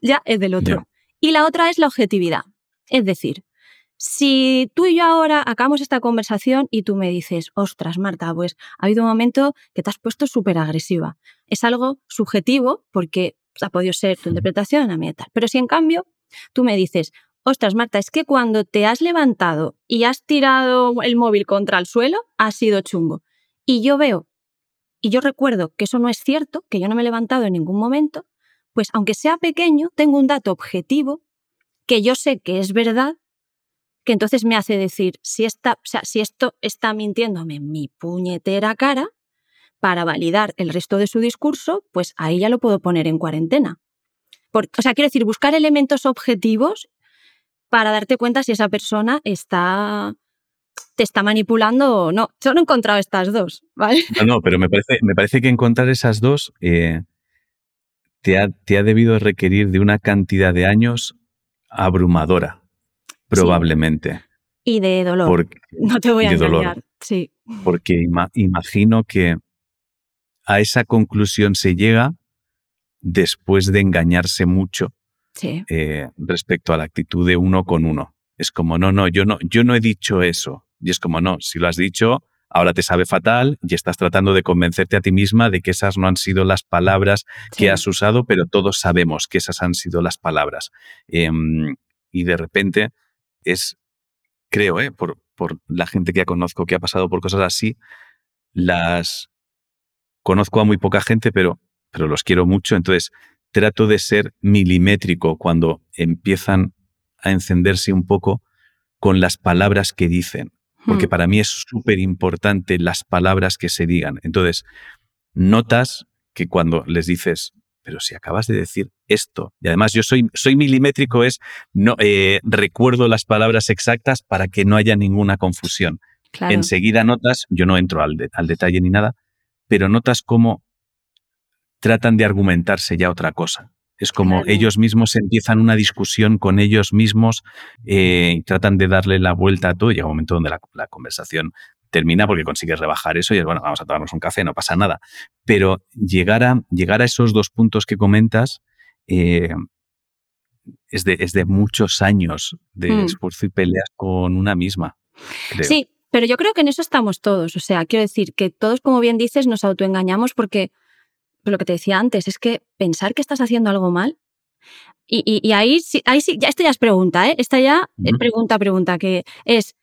ya es del otro. Y la otra es la objetividad. Es decir, si tú y yo ahora acabamos esta conversación y tú me dices, ostras, Marta, pues ha habido un momento que te has puesto súper agresiva. Es algo subjetivo porque ha podido ser tu interpretación, a mí tal. Pero si en cambio tú me dices, ostras, Marta, es que cuando te has levantado y has tirado el móvil contra el suelo, ha sido chungo. Y yo veo, y yo recuerdo que eso no es cierto, que yo no me he levantado en ningún momento, pues aunque sea pequeño, tengo un dato objetivo que yo sé que es verdad que entonces me hace decir, si, esta, o sea, si esto está mintiéndome en mi puñetera cara, para validar el resto de su discurso, pues ahí ya lo puedo poner en cuarentena. o sea, quiero decir, buscar elementos objetivos para darte cuenta si esa persona está te está manipulando o no. Yo no he encontrado estas dos, ¿vale? No, no, pero me parece, me parece que encontrar esas dos eh, te, ha, te, ha, debido requerir de una cantidad de años abrumadora probablemente. Y de dolor. no te voy a engañar. Sí. Porque imagino que a esa conclusión se llega después de engañarse mucho eh, respecto a la actitud de uno con uno. Es como, no, no, yo no, yo no he dicho eso. Y es como, no, si lo has dicho, ahora te sabe fatal y estás tratando de convencerte a ti misma de que esas no han sido las palabras que has usado, pero todos sabemos que esas han sido las palabras. Em, y de repente es, creo, ¿eh? por, por la gente que ya conozco que ha pasado por cosas así, las conozco a muy poca gente, pero, pero los quiero mucho, entonces trato de ser milimétrico cuando empiezan a encenderse un poco con las palabras que dicen, porque hmm. para mí es súper importante las palabras que se digan. Entonces, notas que cuando les dices, pero si acabas de decir esto, y además yo soy, soy milimétrico, es no eh, recuerdo las palabras exactas para que no haya ninguna confusión. Enseguida notas, yo no entro al, al detalle ni nada, pero notas cómo tratan de argumentarse ya otra cosa. Es como ellos mismos empiezan una discusión con ellos mismos eh, y tratan de darle la vuelta a todo. Llega un momento donde la, conversación termina porque consigues rebajar eso y es bueno, vamos a tomarnos un café, no pasa nada. Pero llegar a, llegar a esos dos puntos que comentas eh, es, de, es, de, muchos años de hmm. esfuerzo y peleas con una misma. Sí, pero yo creo que en eso estamos todos. O sea, quiero decir que todos, como bien dices, nos autoengañamos porque lo que te decía antes, es que pensar que estás haciendo algo mal. Y, ahí, sí, ahí sí, ya esto ya es pregunta, ¿eh? Esta ya es pregunta, pregunta, que es,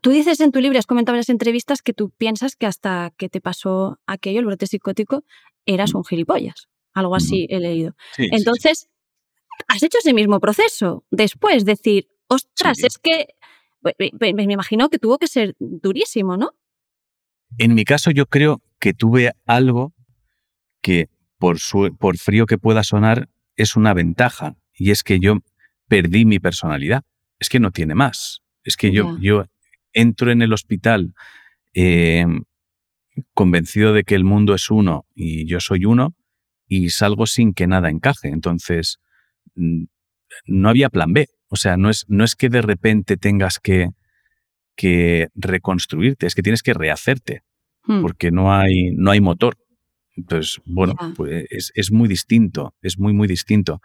tú dices en tu libro, has comentado en las entrevistas que tú piensas que hasta que te pasó aquello, el brote psicótico, eras un gilipollas. Algo así he leído. Entonces, has hecho ese mismo proceso. Después, decir, ostras, es que me imagino que tuvo que ser durísimo, ¿no? En mi caso, yo creo que tuve algo que por, por frío que pueda sonar es una ventaja y es que yo perdí mi personalidad. Es que no tiene más. Es que yo, yo entro en el hospital eh, convencido de que el mundo es uno y yo soy uno y salgo sin que nada encaje. Entonces, mm, no había plan B. O sea, no es, no es que de repente tengas que, que reconstruirte, es que tienes que rehacerte, hmm. porque no hay, no hay motor. Entonces, bueno, pues es, muy distinto, es muy, muy distinto.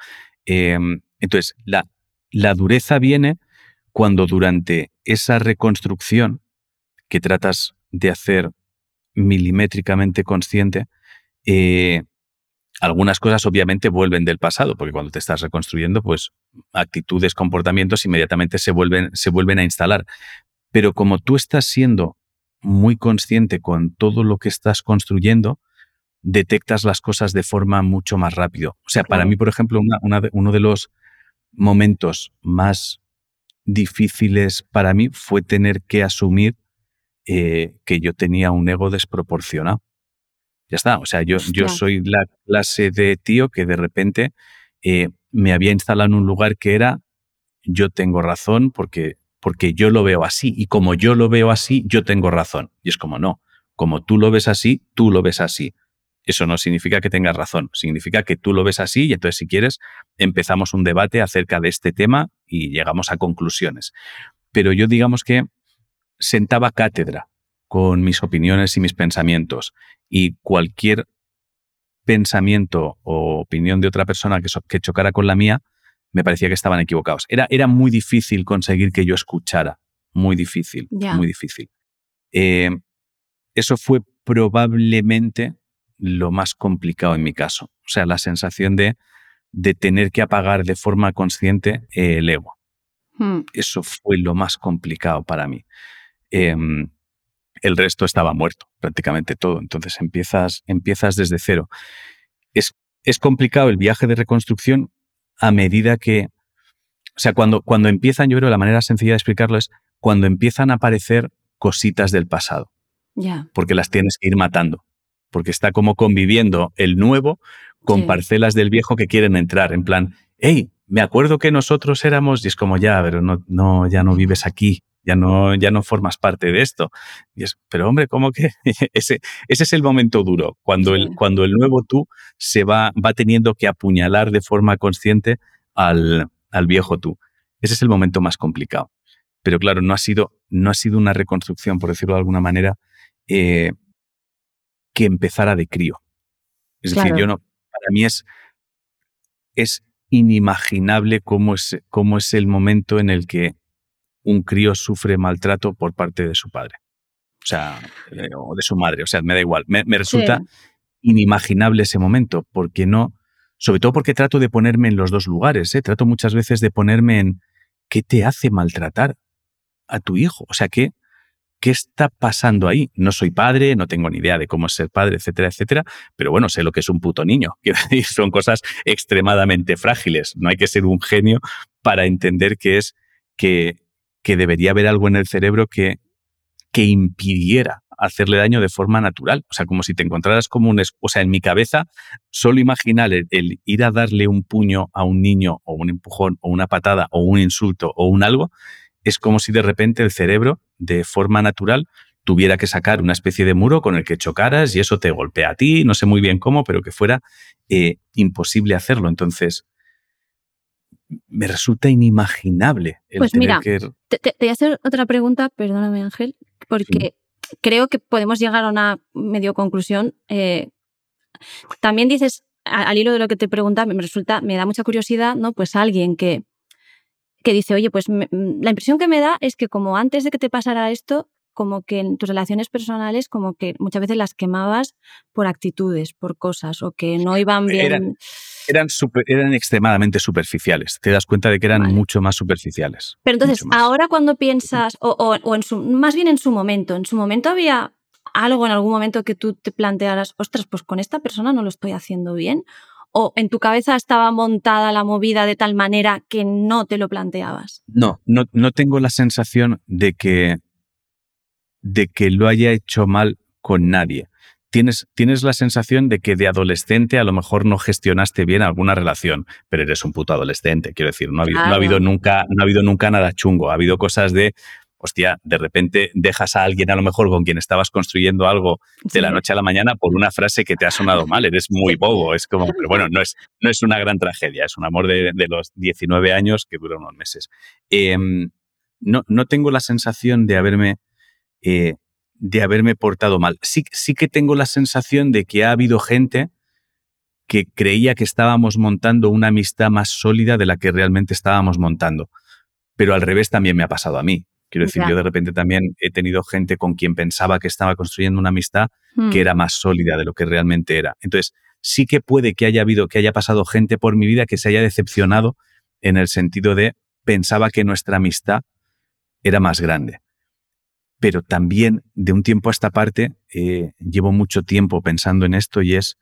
Em, entonces, la, la dureza viene cuando durante esa reconstrucción que tratas de hacer milimétricamente consciente, eh, algunas cosas obviamente vuelven del pasado, porque cuando te estás reconstruyendo, pues actitudes, comportamientos inmediatamente se vuelven, se vuelven a instalar. Pero como tú estás siendo muy consciente con todo lo que estás construyendo, detectas las cosas de forma mucho más rápido. O sea, para mí, por ejemplo, uno de los momentos más difíciles para mí fue tener que asumir eh, que yo tenía un ego desproporcionado. Ya está, o sea, yo, yo soy la clase de tío que de repente eh, me había instalado en un lugar que era yo tengo razón porque, porque yo lo veo así y como yo lo veo así, yo tengo razón. Y es como no, como tú lo ves así, tú lo ves así. Eso no significa que tengas razón, significa que tú lo ves así y entonces si quieres empezamos un debate acerca de este tema y llegamos a conclusiones. Pero yo digamos que sentaba cátedra con mis opiniones y mis pensamientos y cualquier pensamiento o opinión de otra persona que, chocara con la mía, me parecía que estaban equivocados. Era, era muy difícil conseguir que yo escuchara, muy difícil, muy difícil. Eh, eso fue probablemente lo más complicado en mi caso. O sea, la sensación de, de tener que apagar de forma consciente el ego. Hmm. Eso fue lo más complicado para mí. Em, el resto estaba muerto, prácticamente todo. Entonces empiezas, empiezas desde cero. Es, es complicado el viaje de reconstrucción a medida que, o sea, cuando, cuando empiezan, yo creo la manera sencilla de explicarlo es cuando empiezan a aparecer cositas del pasado. Porque las tienes que ir matando. Porque está como conviviendo el nuevo con parcelas del viejo que quieren entrar. En plan, hey, me acuerdo que nosotros éramos, y es como ya, pero no, no, ya no vives aquí, ya no, ya no formas parte de esto. Y es, pero hombre, ¿cómo que? [LAUGHS] ese, ese es el momento duro, cuando, el, cuando el nuevo tú se va, va teniendo que apuñalar de forma consciente al, al viejo tú. Ese es el momento más complicado. Pero claro, no ha sido, no ha sido una reconstrucción, por decirlo de alguna manera, eh, que empezara de crío. Es decir, yo no, para mí es, es inimaginable cómo es, cómo es el momento en el que un crío sufre maltrato por parte de su padre. O sea, eh, o de su madre. O sea, me da igual. Me, resulta inimaginable ese momento, porque no, sobre todo porque trato de ponerme en los dos lugares. ¿eh? Trato muchas veces de ponerme en qué te hace maltratar a tu hijo. O sea, ¿qué, ¿qué está pasando ahí? No soy padre, no tengo ni idea de cómo es ser padre, etcétera, etcétera, pero bueno, sé lo que es un puto niño. [LAUGHS] Quiero decir, son cosas extremadamente frágiles. No hay que ser un genio para entender que es que, que debería haber algo en el cerebro que, que impidiera hacerle daño de forma natural. O sea, como si te encontraras como un... O sea, en mi cabeza, solo imaginar el, ir a darle un puño a un niño o un empujón o una patada o un insulto o un algo, es como si de repente el cerebro, de forma natural, tuviera que sacar una especie de muro con el que chocaras y eso te golpea a ti, no sé muy bien cómo, pero que fuera eh, imposible hacerlo. Entonces, me resulta inimaginable. El pues mira, te, voy a hacer otra pregunta, perdóname Ángel, porque creo que podemos llegar a una medio conclusión. Eh, también dices, al hilo de lo que te pregunta, me resulta, me da mucha curiosidad, ¿no? Pues alguien que que dice, oye, pues mm, la impresión que me da es que como antes de que te pasara esto, como que en tus relaciones personales, como que muchas veces las quemabas por actitudes, por cosas, o que no iban bien. Eran, eran, eran extremadamente superficiales. Te das cuenta de que eran mucho más superficiales. Pero entonces, ahora cuando piensas, o, o, en su, más bien en su momento, en su momento había algo en algún momento que tú te plantearas, ostras, pues con esta persona no lo estoy haciendo bien, o en tu cabeza estaba montada la movida de tal manera que no te lo planteabas? No, no, no tengo la sensación de que, de que lo haya hecho mal con nadie. Tienes, tienes, la sensación de que de adolescente a lo mejor no gestionaste bien alguna relación, pero eres un puto adolescente, quiero decir, no ha habido, no ha habido nunca, no ha habido nunca nada chungo, ha habido cosas de hostia, de repente dejas a alguien a lo mejor con quien estabas construyendo algo de la noche a la mañana por una frase que te ha sonado mal, eres muy bobo, es como, pero bueno, no es, no es una gran tragedia, es un amor de, los 19 años que dura unos meses. Em, no, no tengo la sensación de haberme, eh, de haberme portado mal. Sí, sí que tengo la sensación de que ha habido gente que creía que estábamos montando una amistad más sólida de la que realmente estábamos montando. Pero al revés también me ha pasado a mí. Quiero decir, yo de repente también he tenido gente con quien pensaba que estaba construyendo una amistad que hmm. era más sólida de lo que realmente era. Entonces, sí que puede que haya habido, que haya pasado gente por mi vida que se haya decepcionado en el sentido de pensaba que nuestra amistad era más grande. Pero también de un tiempo a esta parte eh, llevo mucho tiempo pensando en esto y es,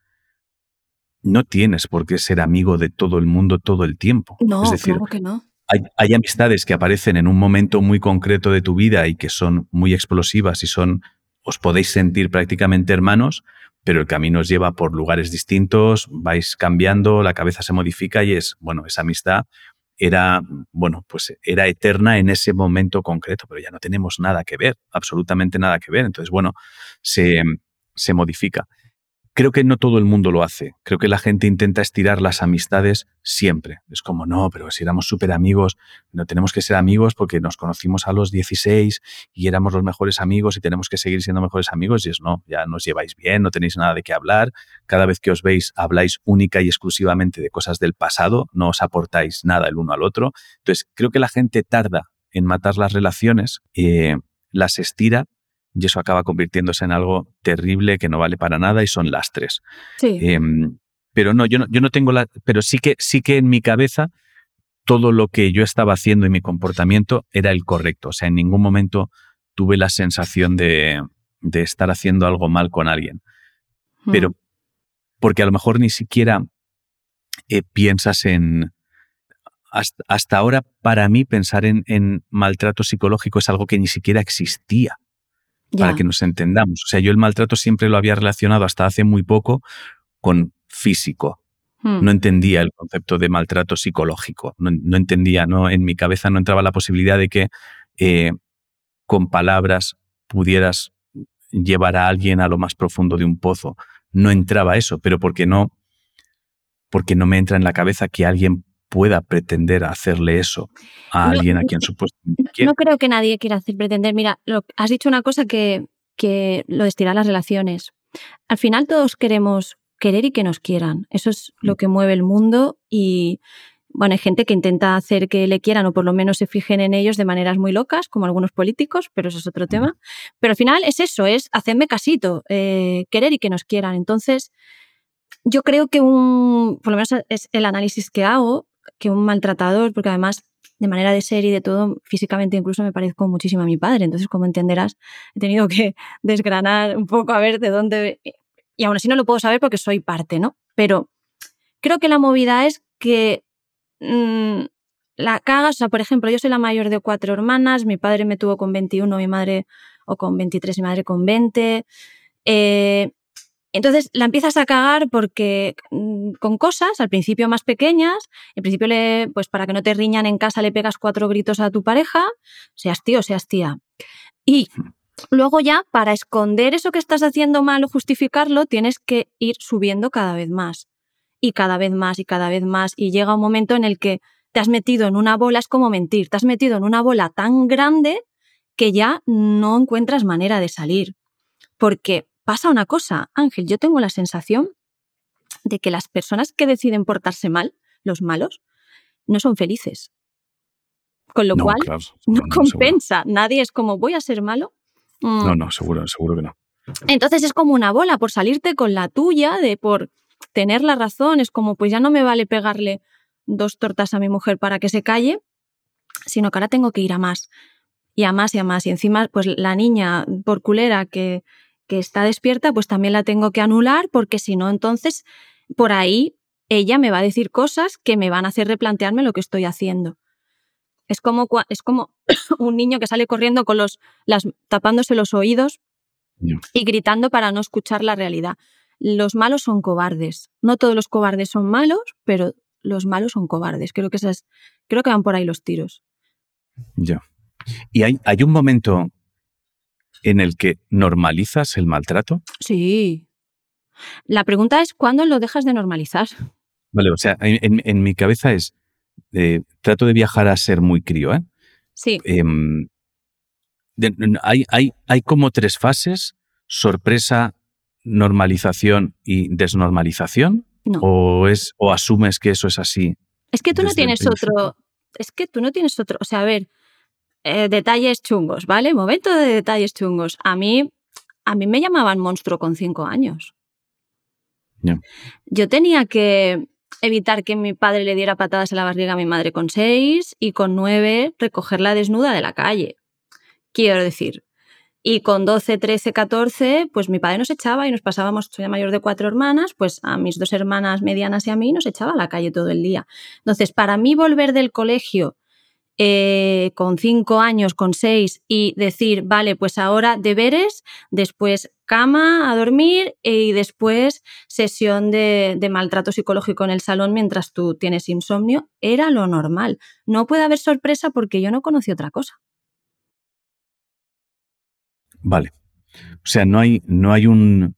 no tienes por qué ser amigo de todo el mundo todo el tiempo. No, es decir, que no hay, amistades que aparecen en un momento muy concreto de tu vida y que son muy explosivas y son, os podéis sentir prácticamente hermanos, pero el camino os lleva por lugares distintos, vais cambiando, la cabeza se modifica y es, bueno, esa amistad era, bueno, pues era eterna en ese momento concreto, pero ya no tenemos nada que ver, absolutamente nada que ver. Entonces, bueno, se, se modifica. Creo que no todo el mundo lo hace. Creo que la gente intenta estirar las amistades siempre. Es como, no, pero si éramos súper amigos, no tenemos que ser amigos porque nos conocimos a los 16 y éramos los mejores amigos y tenemos que seguir siendo mejores amigos. Y es no, ya nos lleváis bien, no tenéis nada de qué hablar. Cada vez que os veis, habláis única y exclusivamente de cosas del pasado, no os aportáis nada el uno al otro. Entonces, creo que la gente tarda en matar las relaciones, eh, las estira y eso acaba convirtiéndose en algo terrible que no vale para nada y son lastres. Sí. Em, pero no, yo no, yo no tengo la. Pero sí que, sí que en mi cabeza todo lo que yo estaba haciendo y mi comportamiento era el correcto. O sea, en ningún momento tuve la sensación de, de estar haciendo algo mal con alguien. Pero Mm. porque a lo mejor ni siquiera eh, piensas en. Hasta, hasta ahora, para mí, pensar en, en maltrato psicológico es algo que ni siquiera existía para que nos entendamos. O sea, yo el maltrato siempre lo había relacionado hasta hace muy poco con físico. Mm. No entendía el concepto de maltrato psicológico. No, no entendía, no, en mi cabeza no entraba la posibilidad de que eh, con palabras pudieras llevar a alguien a lo más profundo de un pozo. No entraba eso, pero porque no, porque no me entra en la cabeza que alguien pueda pretender hacerle eso a No, alguien a quien supuestamente quiere. No creo que nadie quiera hacer pretender. Mira, lo- has dicho una cosa que, que lo estirar las relaciones. Al final todos queremos querer y que nos quieran. Eso es lo que mueve el mundo y bueno, hay gente que intenta hacer que le quieran o por lo menos se fijen en ellos de maneras muy locas, como algunos políticos, pero eso es otro tema. Pero al final es eso, es hacerme casito, eh, querer y que nos quieran. Entonces, yo creo que un, por lo menos es el análisis que hago, que un maltratador, porque además de manera de ser y de todo, físicamente incluso me parezco muchísimo a mi padre. Entonces, como entenderás, he tenido que [LAUGHS] desgranar un poco a ver de dónde... Y aún así no lo puedo saber porque soy parte, ¿no? Pero creo que la movida es que mm, la cagas, o sea, por ejemplo, yo soy la mayor de cuatro hermanas, mi padre me tuvo con 21, mi madre, o con 23, mi madre con 20. Eh, entonces la empiezas a cagar porque mm, con cosas, al principio más pequeñas, en principio le, pues para que no te riñan en casa le pegas cuatro gritos a tu pareja, seas tío, seas tía. Y luego ya, para esconder eso que estás haciendo mal o justificarlo, tienes que ir subiendo cada vez más. Y cada vez más y cada vez más. Y llega un momento en el que te has metido en una bola, es como mentir, te has metido en una bola tan grande que ya no encuentras manera de salir. Porque pasa una cosa, Ángel, yo tengo la sensación de que las personas que deciden portarse mal, los malos, no son felices. Con lo No, cual claro, [LAUGHS] no no, no, seguro. compensa. Nadie es como voy a ser malo. Mm, No, no, seguro, seguro que no. entonces es como una bola por salirte con la tuya, de por tener la razón. Es como, pues ya no me vale pegarle dos tortas a mi mujer para que se calle, sino que ahora tengo que ir a más. Y a más y a más. Y encima, pues la niña por culera que, que está despierta, pues también la tengo que anular, porque si no, entonces por ahí ella me va a decir cosas que me van a hacer replantearme lo que estoy haciendo. Es como, es como [COUGHS] un niño que sale corriendo con los, las, tapándose los oídos y gritando para no escuchar la realidad. Los malos son cobardes. No todos los cobardes son malos, pero los malos son cobardes. Creo que esas, creo que van por ahí los tiros. Ya. Y hay, hay un momento en el que normalizas el maltrato. Sí. La pregunta es ¿cuándo lo dejas de normalizar? Vale, o sea, en, mi cabeza es, eh, trato de viajar a ser muy crío, ¿eh? Sí. Em, de- hay, hay, hay como tres fases, sorpresa, normalización y desnormalización, No. o, es, o asumes que eso es así. Es que tú no tienes otro. Es que tú no tienes otro. O sea, a ver, eh, detalles chungos, ¿vale? Momento de detalles chungos. A mí, a mí me llamaban monstruo con cinco años. Yo tenía que evitar que mi padre le diera patadas en la barriga a mi madre con seis y con nueve recogerla desnuda de la calle. Quiero decir. Y con 12, 13, 14, pues mi padre nos echaba y nos pasábamos, soy la mayor de cuatro hermanas, pues a mis dos hermanas medianas y a mí nos echaba a la calle todo el día. Entonces, para mí volver del colegio eh, con cinco años, con seis, y decir, vale, pues ahora deberes, después cama a dormir y después sesión de, de, maltrato psicológico en el salón mientras tú tienes insomnio, era lo normal. No puede haber sorpresa porque yo no conocí otra cosa. Vale. O sea, no hay, no hay un,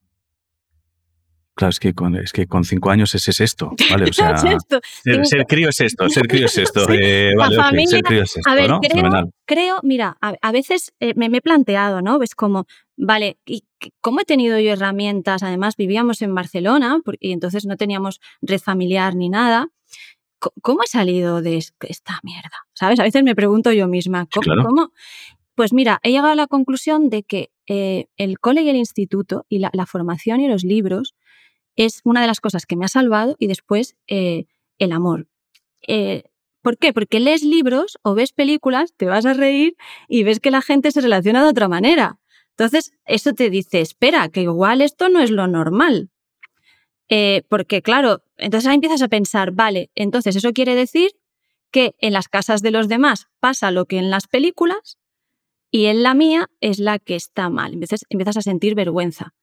Claro, es que con, es que con cinco años ese es esto, [LAUGHS] ¿vale? O sea, es. Ser, ser, crío es esto, ser crío es esto. [LAUGHS] eh, vale, okay, familia, ser crío es esto, a ver, ¿no? creo, creo, mira, a, a veces eh, me, me, he planteado, ¿no? Ves como, vale, ¿y cómo he tenido yo herramientas? Además, vivíamos en Barcelona y entonces no teníamos red familiar ni nada. ¿Cómo he salido de esta mierda? ¿Sabes? A veces me pregunto yo misma, ¿cómo? Claro. cómo? Pues mira, he llegado a la conclusión de que eh, el cole y el instituto y la, la formación y los libros es una de las cosas que me ha salvado y después eh, el amor. Eh, ¿Por qué? Porque lees libros o ves películas, te vas a reír y ves que la gente se relaciona de otra manera. Entonces, eso te dice, espera, que igual esto no es lo normal. Eh, porque, claro, entonces ahí empiezas a pensar, vale, entonces eso quiere decir que en las casas de los demás pasa lo que en las películas y en la mía es la que está mal. Entonces empiezas a sentir vergüenza.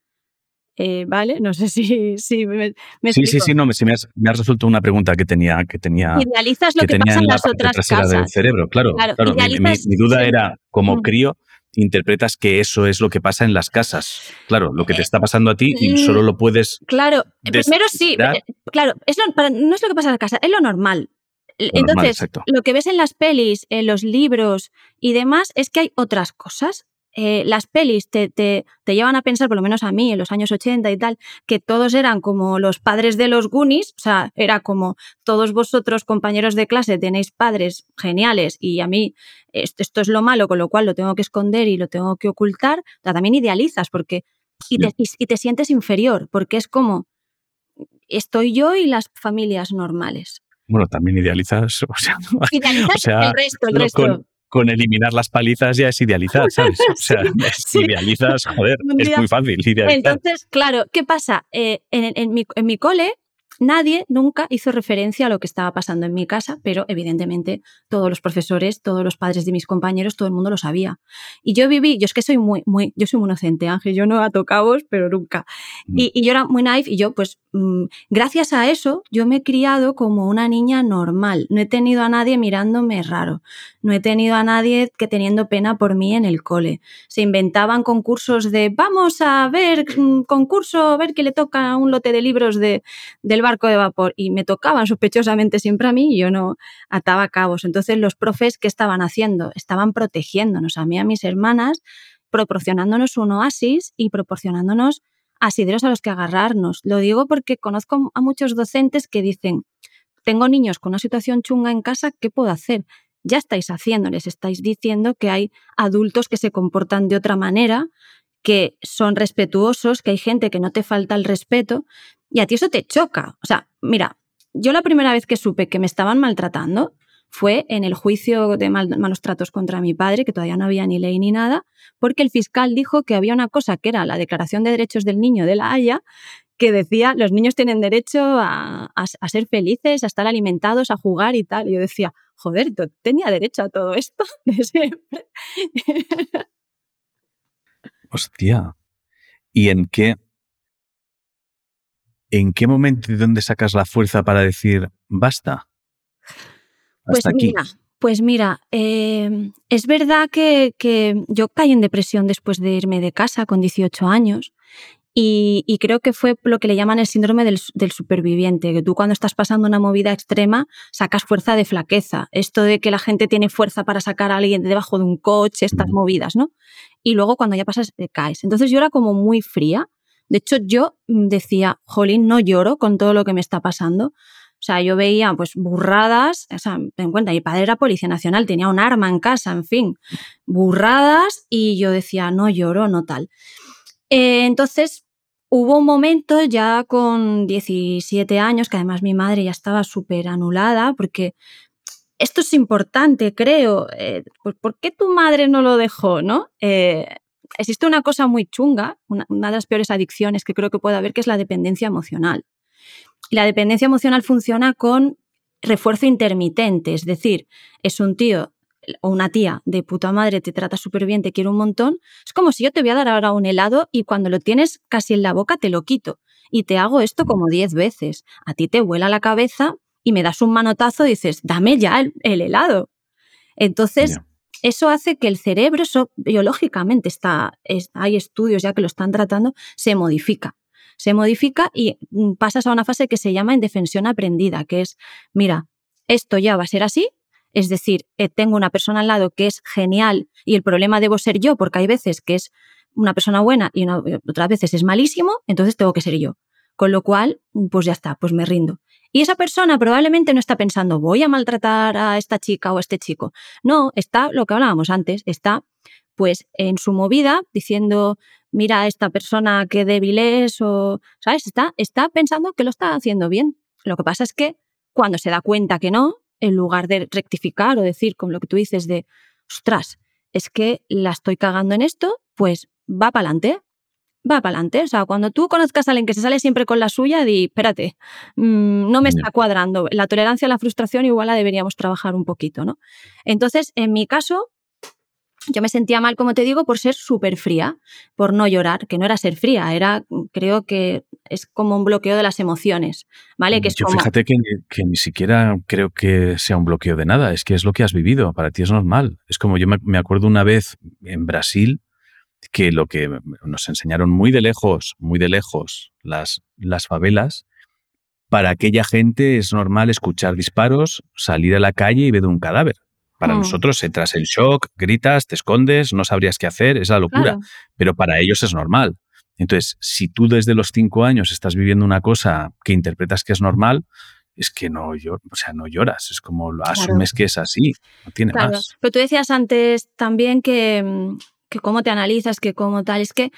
Eh, ¿Vale? No sé [LAUGHS] si, si me, me Sí, explico. sí, sí, no, me, me, has, me has resuelto una pregunta que tenía, que tenía, Idealizas lo que que, pasa en en la las otras trasera del casas. cerebro, claro. Claro, claro. Mi, mi- idealizas- mi duda era, como Mm. crío, interpretas que eso es lo que pasa en las casas. Claro, lo que te está pasando a ti y Mm. solo lo puedes... Claro, primero sí, eh, claro, es lo- para- no es lo que pasa en la casa, es lo normal. Lo Entonces, normal, lo que ves en las pelis, en los libros y demás es que hay otras cosas. Eh, las pelis te, te, te llevan a pensar, por lo menos a mí, en los años 80 y tal, que todos eran como los padres de los Goonies, o sea, era como todos vosotros, compañeros de clase, tenéis padres geniales y a mí esto, esto es lo malo, con lo cual lo tengo que esconder y lo tengo que ocultar. O sea, también idealizas porque y te, y, y te sientes inferior, porque es como estoy yo y las familias normales. Bueno, también idealizas, [LAUGHS] o sea, Idealizas o sea, el resto, el resto. con, con eliminar las palizas ya es idealizar, ¿sabes? O sea, [LAUGHS] [LAUGHS] Sí. idealizas, joder, es muy fácil idealizar. Entonces, claro, ¿qué pasa? Eh, en, en mi, en mi cole nadie nunca hizo referencia a lo que estaba pasando en mi casa, pero evidentemente todos los profesores, todos los padres de mis compañeros, todo el mundo lo sabía. Y yo viví, yo es que soy muy, muy, yo soy muy inocente, Ángel, yo no ato cabos, pero nunca. Mm. Y, y yo era muy naive y yo, pues, mm, gracias a eso, yo me he criado como una niña normal. No he tenido a nadie mirándome raro. No he tenido a nadie que teniendo pena por mí en el cole. Se inventaban concursos de vamos a ver, mm, concurso, a ver que le toca un lote de libros de, del de vapor. Y me tocaban sospechosamente siempre a mí y yo no ataba cabos. Entonces, los profes, ¿qué estaban haciendo? Estaban protegiéndonos a mí y a mis hermanas, proporcionándonos un oasis y proporcionándonos asideros a los que agarrarnos. Lo digo porque conozco a muchos docentes que dicen, tengo niños con una situación chunga en casa, ¿qué puedo hacer? Ya estáis haciendo, les estáis diciendo que hay adultos que se comportan de otra manera, que son respetuosos, que hay gente que no te falta el respeto y a ti eso te choca. O sea, mira, yo la primera vez que supe que me estaban maltratando fue en el juicio de mal, malos tratos contra mi padre, que todavía no había ni ley ni nada, porque el fiscal dijo que había una cosa que era la Declaración de Derechos del Niño de la Haya, que decía los niños tienen derecho a, a, ser felices, a estar alimentados, a jugar y tal. Y yo decía, joder, tenía derecho a todo esto [LAUGHS] de siempre. Hostia. ¿Y en qué? ¿En qué momento y dónde sacas la fuerza para decir basta? Pues aquí. mira, pues mira, eh, es verdad que, que, yo caí en depresión después de irme de casa con 18 años y, y creo que fue lo que le llaman el síndrome del, del, superviviente, que tú cuando estás pasando una movida extrema sacas fuerza de flaqueza, esto de que la gente tiene fuerza para sacar a alguien de debajo de un coche, estas movidas, ¿no? Y luego cuando ya pasas, te caes. Entonces yo era como muy fría. De hecho, yo decía, jolín, no lloro con todo lo que me está pasando. O sea, yo veía pues burradas, o sea, ten en cuenta, mi padre era policía nacional, tenía un arma en casa, en fin, burradas y yo decía, no lloro, no tal. Eh, entonces, hubo un momento ya con 17 años, que además mi madre ya estaba súper anulada, porque esto es importante, creo, eh, pues, ¿por qué tu madre no lo dejó, no? Eh, existe una cosa muy chunga, una, de las peores adicciones que creo que puede haber, que es la dependencia emocional. Y la dependencia emocional funciona con refuerzo intermitente, es decir, es un tío o una tía de puta madre te trata súper bien, te quiere un montón, es como si yo te voy a dar ahora un helado y cuando lo tienes casi en la boca te lo quito. Y te hago esto como diez veces. A ti te vuela la cabeza y me das un manotazo y dices, dame ya el, helado. Entonces, eso hace que el cerebro, biológicamente está, hay estudios ya que lo están tratando, se modifica. Se modifica y mm, pasas a una fase que se llama indefensión aprendida, que es, mira, esto ya va a ser así, es decir, eh, tengo una persona al lado que es genial y el problema debo ser yo, porque hay veces que es una persona buena y otras veces es malísimo, entonces tengo que ser yo. Con lo cual, pues ya está, pues me rindo. Y esa persona probablemente no está pensando, voy a maltratar a esta chica o a este chico. No, está lo que hablábamos antes, está pues en su movida diciendo, mira, esta persona qué débil es o, ¿sabes? Está, está pensando que lo está haciendo bien. Lo que pasa es que cuando se da cuenta que no, en lugar de rectificar o decir, como lo que tú dices, de, ostras, es que la estoy cagando en esto, pues va para adelante, va para adelante. O sea, cuando tú conozcas a alguien que se sale siempre con la suya, di, espérate, mm, no me está cuadrando. La tolerancia a la frustración igual la deberíamos trabajar un poquito, ¿no? Entonces, en mi caso, yo me sentía mal, como te digo, por ser súper fría, por no llorar, que no era ser fría, era, creo que es como un bloqueo de las emociones, ¿vale? Que yo fíjate que, ni siquiera creo que sea un bloqueo de nada, es que es lo que has vivido, para ti es normal. Es como yo me acuerdo una vez en Brasil, que lo que nos enseñaron muy de lejos, muy de lejos, las, las favelas, para aquella gente es normal escuchar disparos, salir a la calle y ver un cadáver. Para mm. nosotros, tras el shock, gritas, te escondes, no sabrías qué hacer, es la locura. Pero para ellos es normal. Entonces, si tú desde los cinco años estás viviendo una cosa que interpretas que es normal, es que no, o sea, no lloras, es como lo asumes que es así, no tiene más. Pero tú decías antes también que, mm, que cómo te analizas, que cómo tal. Es que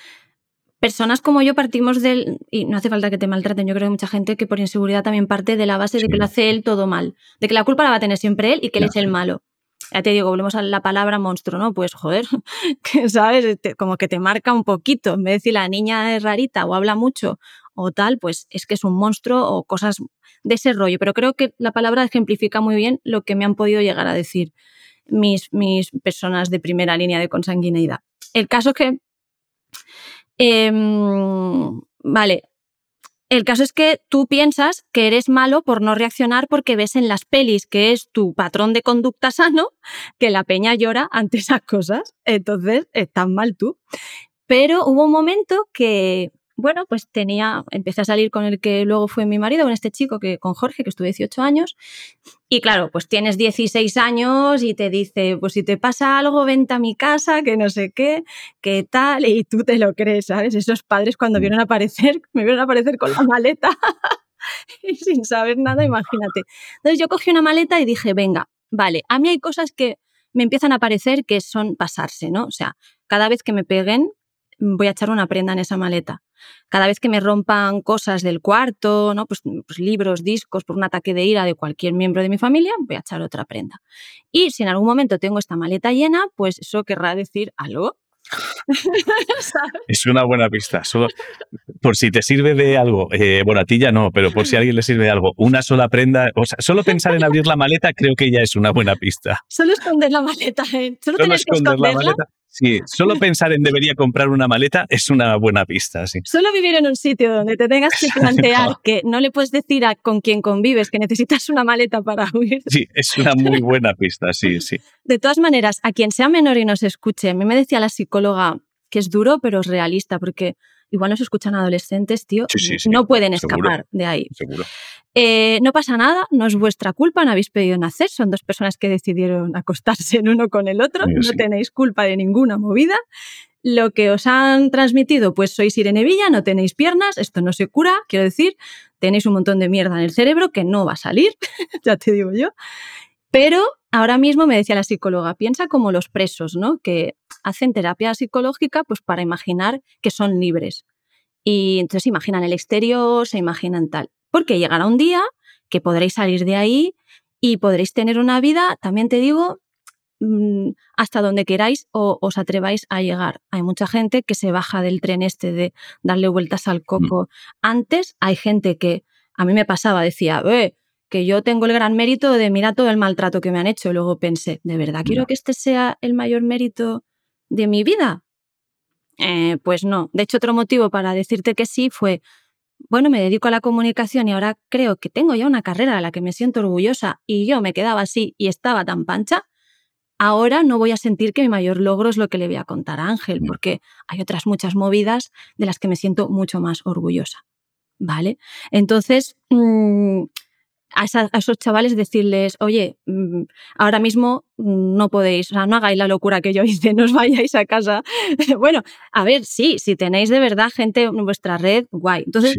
personas como yo partimos del, y no hace falta que te maltraten, yo creo que hay mucha gente que por inseguridad también parte de la base de que lo hace él todo mal, de que la culpa la va a tener siempre él y que él es el malo. Ya te digo, volvemos a la palabra monstruo, ¿no? Pues joder, [LAUGHS] que sabes, como que te marca un poquito. En vez de decir la niña es rarita o habla mucho o tal, pues es que es un monstruo o cosas de ese rollo. Pero creo que la palabra ejemplifica muy bien lo que me han podido llegar a decir mis, personas de primera línea de consanguineidad. El caso es que, em, vale, el caso es que tú piensas que eres malo por no reaccionar porque ves en las pelis que es tu patrón de conducta sano, que la peña llora ante esas cosas. Entonces, estás mal tú. Pero hubo un momento que bueno, pues tenía, empecé a salir con el que luego fue mi marido, con este chico, que, con Jorge, que estuve 18 años. Y claro, pues tienes 16 años y te dice, pues si te pasa algo, vente a mi casa, que no sé qué, qué tal, y tú te lo crees, ¿sabes? Esos padres cuando vieron aparecer, [LAUGHS] me vieron aparecer con la [LAUGHS] maleta [LAUGHS] y sin saber nada, imagínate. Entonces yo cogí una maleta y dije, venga, vale, a mí hay cosas que me empiezan a parecer que son pasarse, ¿no? O sea, cada vez que me peguen, voy a echar una prenda en esa maleta. Cada vez que me rompan cosas del cuarto, ¿no? Pues, pues, libros, discos, por un ataque de ira de cualquier miembro de mi familia, voy a echar otra prenda. Y si en algún momento tengo esta maleta llena, pues eso querrá decir algo. [LAUGHS] es una buena pista. Solo, por si te sirve de algo, eh, bueno, a ti ya no, pero por si a alguien le sirve de algo, una sola prenda, o sea, solo pensar en abrir la maleta creo que ya es una buena pista. Solo esconder la maleta, ¿eh? Solo, tener que esconderla. La maleta. Sí, solo [LAUGHS] pensar en debería comprar una maleta es una buena pista, sí. Solo vivir en un sitio donde te tengas que [LAUGHS] plantear que no le puedes decir a con quien convives que necesitas una maleta para huir. Sí, es una muy buena pista, sí, sí. De todas maneras, a quien sea menor y nos escuche, a mí me decía la psicóloga que es duro pero es realista porque igual nos escuchan adolescentes, tío, no pueden escapar de ahí. Seguro. Eh, no pasa nada, no es vuestra culpa, no habéis pedido nacer, son dos personas que decidieron acostarse en uno con el otro, no tenéis culpa de ninguna movida. Lo que os han transmitido, pues sois Irene Villa, no tenéis piernas, esto no se cura, quiero decir, tenéis un montón de mierda en el cerebro que no va a salir, [LAUGHS] ya te digo yo. Pero ahora mismo me decía la psicóloga, piensa como los presos, ¿no? Que hacen terapia psicológica pues para imaginar que son libres. Y entonces imaginan el exterior, se imaginan tal. Porque llegará un día que podréis salir de ahí y podréis tener una vida, también te digo, mm, hasta donde queráis o os atreváis a llegar. Hay mucha gente que se baja del tren este de darle vueltas al coco. Antes hay gente que a mí me pasaba, decía, eh, que yo tengo el gran mérito de mira todo el maltrato que me han hecho. Luego pensé, ¿de verdad quiero que este sea el mayor mérito de mi vida? Eh, pues no. De hecho, otro motivo para decirte que sí fue, bueno, me dedico a la comunicación y ahora creo que tengo ya una carrera a la que me siento orgullosa y yo me quedaba así y estaba tan pancha. Ahora no voy a sentir que mi mayor logro es lo que le voy a contar a Ángel, porque hay otras muchas movidas de las que me siento mucho más orgullosa. ¿Vale? Entonces, mm, a, esos chavales decirles, oye, mm, ahora mismo no podéis, o sea, no hagáis la locura que yo hice, no os vayáis a casa. [LAUGHS] bueno, a ver, sí, si tenéis de verdad gente en vuestra red, guay. Entonces,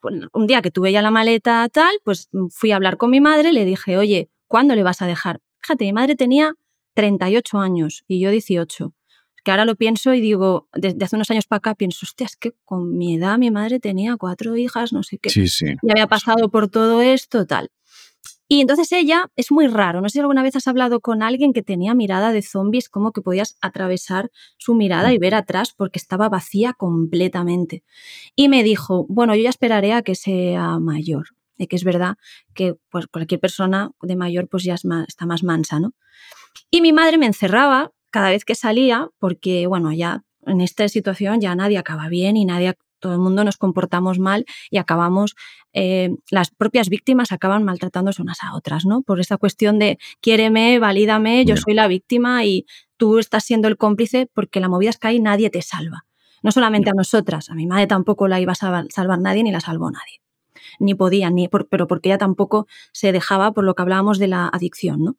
pues, un día que tuve ya la maleta tal, pues fui a hablar con mi madre, le dije, oye, ¿cuándo le vas a dejar? Fíjate, mi madre tenía 38 años y yo 18 que ahora lo pienso y digo, desde hace unos años para acá pienso, hostia, es que con mi edad mi madre tenía cuatro hijas, no sé qué. Sí, sí. Y había pasado por todo esto, tal. Y entonces ella, es muy raro, no sé si alguna vez has hablado con alguien que tenía mirada de zombies, como que podías atravesar su mirada y ver atrás porque estaba vacía completamente. Y me dijo, bueno, yo ya esperaré a que sea mayor. Y que es verdad que pues, cualquier persona de mayor pues ya está más mansa, ¿no? Y mi madre me encerraba cada vez que salía, porque bueno, ya en esta situación ya nadie acaba bien y nadie, todo el mundo nos comportamos mal y acabamos, eh, las propias víctimas acaban maltratándose unas a otras, ¿no? Por esta cuestión de quiéreme, valídame, yo soy la víctima y tú estás siendo el cómplice porque la movida es que ahí nadie te salva. No solamente a nosotras, a mi madre tampoco la iba a salvar nadie ni la salvó nadie. Ni podía, ni pero porque ella tampoco se dejaba por lo que hablábamos de la adicción, ¿no?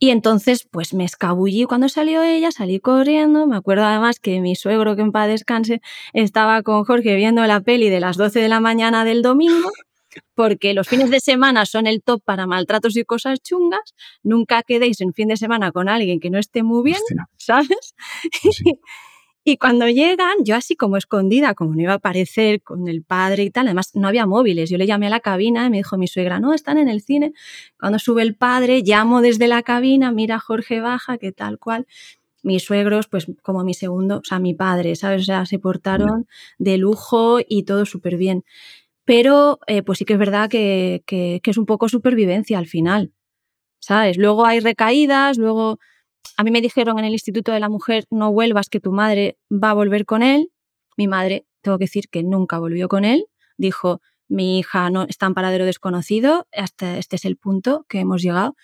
Y entonces, pues me escabullí cuando salió ella, salí corriendo. Me acuerdo además que mi suegro, que en paz descanse, estaba con Jorge viendo la peli de las 12 de la mañana del domingo, [LAUGHS] porque los fines de semana son el top para maltratos y cosas chungas. Nunca quedéis en fin de semana con alguien que no esté muy bien, ¿sabes? [LAUGHS] Y cuando llegan, yo así como escondida, como no iba a aparecer con el padre y tal, además no había móviles, yo le llamé a la cabina y me dijo mi suegra, no, están en el cine. Cuando sube el padre, llamo desde la cabina, mira Jorge Baja, que tal cual. Mis suegros, pues como mi segundo, o sea, mi padre, ¿sabes? O sea, se portaron de lujo y todo súper bien. Pero eh, pues sí que es verdad que, que es un poco supervivencia al final, ¿sabes? Luego hay recaídas, luego a mí me dijeron en el Instituto de la Mujer, no vuelvas, que tu madre va a volver con él. Mi madre, tengo que decir que nunca volvió con él. Dijo, mi hija no está en paradero desconocido, hasta este es el punto que hemos llegado.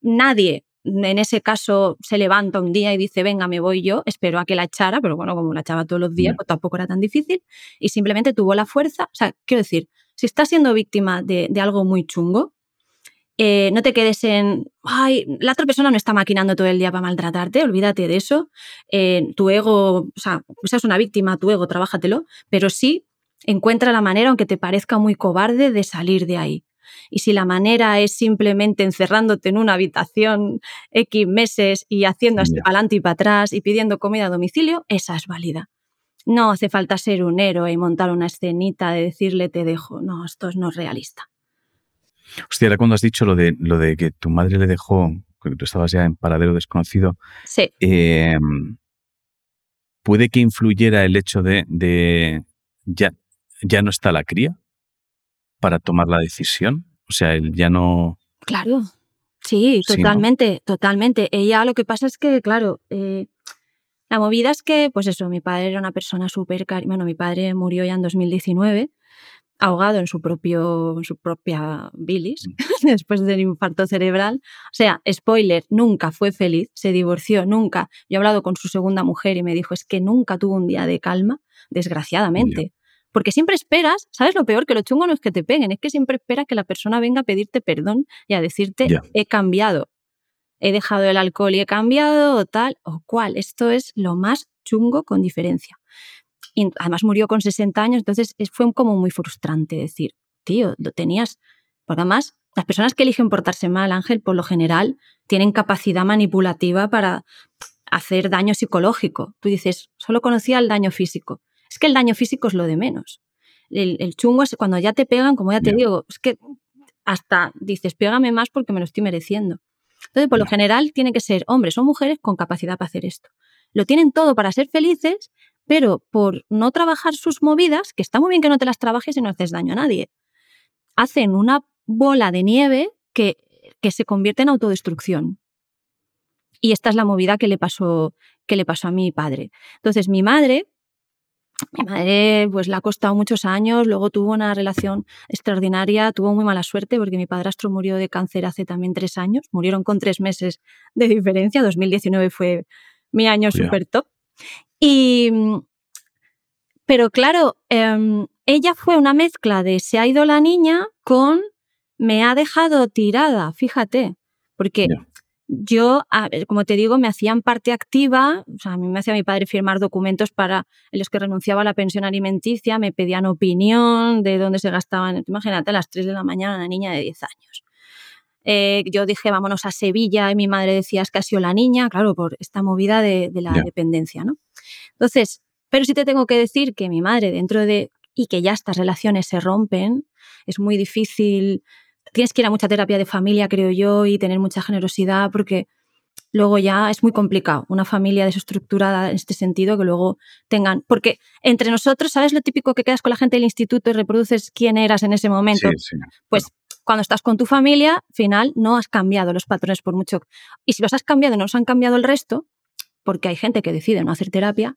Nadie en ese caso se levanta un día y dice, venga, me voy yo, espero a que la echara, pero bueno, como la echaba todos los días, pues tampoco era tan difícil, y simplemente tuvo la fuerza. O sea, quiero decir, si estás siendo víctima de, de algo muy chungo, eh, no te quedes en, ay, la otra persona no está maquinando todo el día para maltratarte, olvídate de eso. Eh, tu ego, o sea, seas una víctima, tu ego, trabájatelo, pero sí encuentra la manera, aunque te parezca muy cobarde, de salir de ahí. Y si la manera es simplemente encerrándote en una habitación X meses y haciendo así para adelante y para atrás y pidiendo comida a domicilio, esa es válida. No hace falta ser un héroe y montar una escenita de decirle te dejo. No, esto no es realista. Hostia, era cuando has dicho lo de, lo de que tu madre le dejó, que tú estabas ya en paradero desconocido. Sí. Em, ¿Puede que influyera el hecho de, ya, ya no está la cría para tomar la decisión? O sea, él ya no... Claro, sí, totalmente, totalmente. Ella lo que pasa es que, claro, eh, la movida es que, pues eso, mi padre era una persona súper... Bueno, mi padre murió ya en 2019 ahogado en su, propio, su propia bilis mm. [LAUGHS] después del infarto cerebral. O sea, spoiler, nunca fue feliz, se divorció, nunca. Yo he hablado con su segunda mujer y me dijo, es que nunca tuvo un día de calma, desgraciadamente. Porque siempre esperas, ¿sabes lo peor? Que lo chungo no es que te peguen, es que siempre esperas que la persona venga a pedirte perdón y a decirte, he cambiado, he dejado el alcohol y he cambiado, o tal, o cual. Esto es lo más chungo con diferencia y además murió con 60 años, entonces fue como muy frustrante decir, tío, lo tenías, porque además las personas que eligen portarse mal, Ángel, por lo general, tienen capacidad manipulativa para hacer daño psicológico. Tú dices, solo conocía el daño físico. Es que el daño físico es lo de menos. El, chungo es cuando ya te pegan, como ya te digo, es que hasta dices, pégame más porque me lo estoy mereciendo. Entonces, por lo general, tiene que ser hombres o mujeres con capacidad para hacer esto. Lo tienen todo para ser felices, pero por no trabajar sus movidas, que está muy bien que no te las trabajes y no haces daño a nadie, hacen una bola de nieve que, que se convierte en autodestrucción. Y esta es la movida que le pasó, que le pasó a mi padre. Entonces, mi madre, mi madre, pues le ha costado muchos años, luego tuvo una relación extraordinaria, tuvo muy mala suerte porque mi padrastro murió de cáncer hace también tres años, murieron con tres meses de diferencia, 2019 fue mi año súper top. Y, pero claro, em, ella fue una mezcla de se ha ido la niña con me ha dejado tirada, fíjate, porque yo, como te digo, me hacían parte activa, o sea, a mí me hacía mi padre firmar documentos para en los que renunciaba a la pensión alimenticia, me pedían opinión de dónde se gastaban, imagínate, a las 3 de la mañana una niña de 10 años. Eh, yo dije, vámonos a Sevilla, y mi madre decía, es que ha sido la niña, claro, por esta movida de, la dependencia, ¿no? Entonces, pero sí te tengo que decir que mi madre, dentro de, y que ya estas relaciones se rompen, es muy difícil tienes que ir a mucha terapia de familia, creo yo, y tener mucha generosidad porque luego ya es muy complicado una familia desestructurada en este sentido que luego tengan, porque entre nosotros, ¿sabes lo típico que quedas con la gente del instituto y reproduces quién eras en ese momento? Pues cuando estás con tu familia, al final no has cambiado los patrones por mucho. Y si los has cambiado y no os han cambiado el resto, porque hay gente que decide no hacer terapia,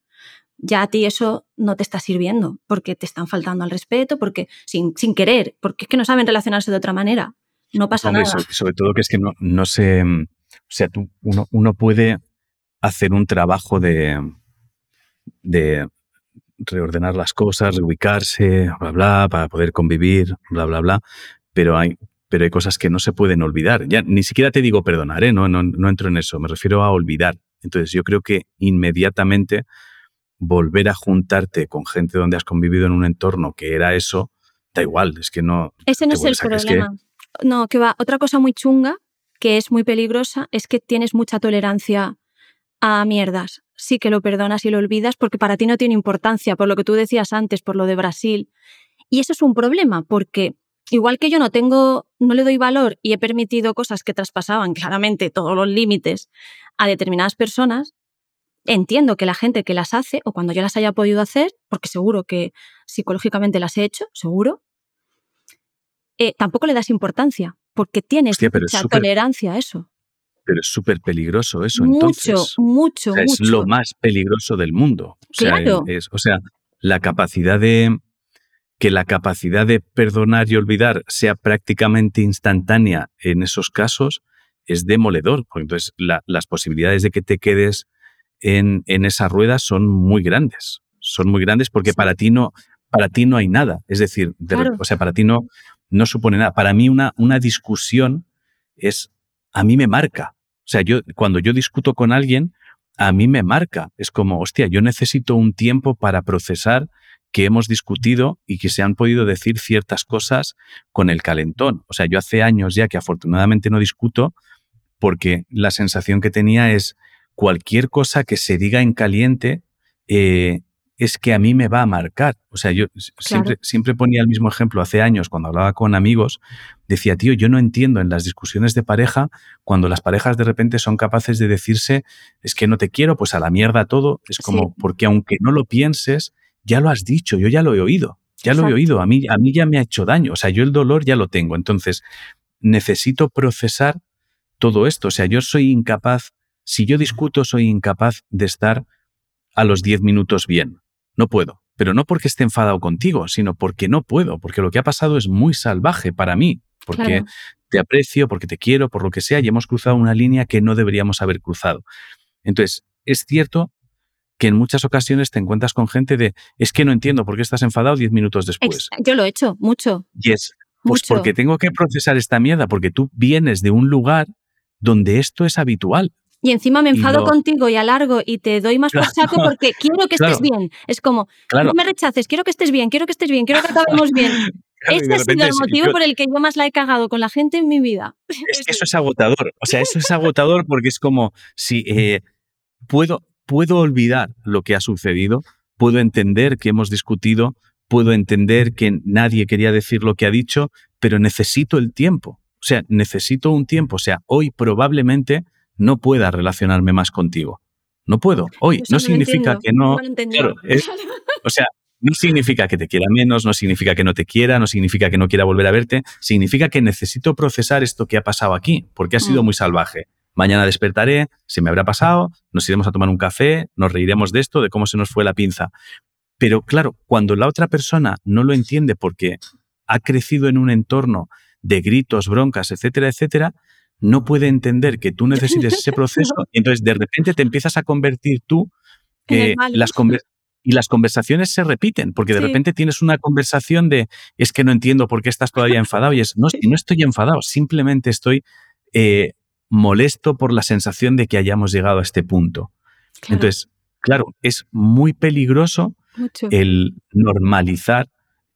ya a ti eso no te está sirviendo, porque te están faltando al respeto, porque sin, sin querer, porque es que no saben relacionarse de otra manera. No pasa nada. Sobre, todo que es que no, no se... O sea, tú, uno, uno puede hacer un trabajo de, de reordenar las cosas, reubicarse, bla, bla, para poder convivir, bla, bla, bla, pero hay, pero hay cosas que no se pueden olvidar. Ya ni siquiera te digo perdonar, ¿eh? no, no, no entro en eso, me refiero a olvidar. Entonces yo creo que inmediatamente volver a juntarte con gente donde has convivido en un entorno que era eso, da igual, es que no... Ese no es el problema. No, que va. Otra cosa muy chunga, que es muy peligrosa, es que tienes mucha tolerancia a mierdas. Sí que lo perdonas y lo olvidas porque para ti no tiene importancia, por lo que tú decías antes, por lo de Brasil. Y eso es un problema, porque igual que yo no tengo, no le doy valor y he permitido cosas que traspasaban claramente todos los límites a determinadas personas, entiendo que la gente que las hace, o cuando yo las haya podido hacer, porque seguro que psicológicamente las he hecho, seguro, eh, tampoco le das importancia, porque tienes mucha tolerancia a eso. Pero es súper peligroso eso, mucho, entonces. Mucho, mucho, Es lo más peligroso del mundo. O sea, claro. o sea, la capacidad de que la capacidad de perdonar y olvidar sea prácticamente instantánea en esos casos es demoledor, porque entonces las posibilidades de que te quedes en, en esa rueda son muy grandes. Son muy grandes porque para ti no, para ti no hay nada. Es decir, o sea, para ti no, no supone nada. Para mí una, una discusión es, a mí me marca. O sea, yo, cuando yo discuto con alguien, a mí me marca. Es como, hostia, yo necesito un tiempo para procesar que hemos discutido y que se han podido decir ciertas cosas con el calentón. O sea, yo hace años ya que afortunadamente no discuto porque la sensación que tenía es, cualquier cosa que se diga en caliente eh, es que a mí me va a marcar. O sea, yo siempre, siempre ponía el mismo ejemplo hace años cuando hablaba con amigos, decía, tío, yo no entiendo en las discusiones de pareja cuando las parejas de repente son capaces de decirse, es que no te quiero, pues a la mierda todo. Es como, porque aunque no lo pienses, ya lo has dicho, yo ya lo he oído, ya lo he oído, a mí, a mí ya me ha hecho daño, o sea, yo el dolor ya lo tengo. Entonces, necesito procesar todo esto. O sea, yo soy incapaz si yo discuto, soy incapaz de estar a los 10 minutos bien. No puedo. Pero no porque esté enfadado contigo, sino porque no puedo, porque lo que ha pasado es muy salvaje para mí, porque te aprecio, porque te quiero, por lo que sea, y hemos cruzado una línea que no deberíamos haber cruzado. Entonces, es cierto que en muchas ocasiones te encuentras con gente de, es que no entiendo por qué estás enfadado 10 minutos después. Yo lo he hecho, mucho. Y es, pues porque tengo que procesar esta mierda, porque tú vienes de un lugar donde esto es habitual. Y encima me enfado contigo y alargo y te doy más por saco porque quiero que [LAUGHS] estés bien. Es como, no me rechaces, quiero que estés bien, quiero que estés bien, quiero que acabemos bien. [LAUGHS] Ese ha sido el motivo por el que yo más la he cagado con la gente en mi vida. [LAUGHS] Es que eso es agotador. O sea, eso es agotador porque es como si eh, puedo, puedo olvidar lo que ha sucedido, puedo entender que hemos discutido, puedo entender que nadie quería decir lo que ha dicho, pero necesito el tiempo. O sea, necesito un tiempo. O sea, hoy probablemente no pueda relacionarme más contigo. No puedo. Hoy no, significa que no. o sea, no significa que te quiera menos, no significa que no te quiera, no significa que no quiera volver a verte, significa que necesito procesar esto que ha pasado aquí, porque ha sido Mm. muy salvaje. Mañana despertaré, se me habrá pasado, nos iremos a tomar un café, nos reiremos de esto, de cómo se nos fue la pinza. Pero claro, cuando la otra persona no lo entiende porque ha crecido en un entorno de gritos, broncas, etcétera, etcétera, no puede entender que tú necesites ese [LAUGHS] proceso y entonces de repente te empiezas a convertir tú eh, las y las conversaciones se repiten, porque de Sí. repente tienes una conversación de es que no entiendo por qué estás todavía enfadado y es no, no estoy enfadado, simplemente estoy eh, molesto por la sensación de que hayamos llegado a este punto. Claro, Entonces, claro, es muy peligroso mucho. el normalizar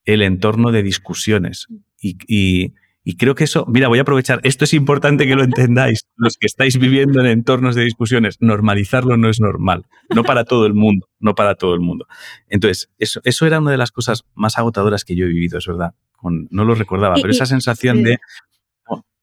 el entorno de discusiones. Y, y- y creo que eso, mira, voy a aprovechar, esto es importante que lo entendáis, [LAUGHS] los que estáis viviendo en entornos de discusiones, normalizarlo no es normal, no para todo el mundo, no para todo el mundo. Entonces, eso, eso era una de las cosas más agotadoras que yo he vivido, es verdad. Con- no lo recordaba, pero esa sensación sí. de,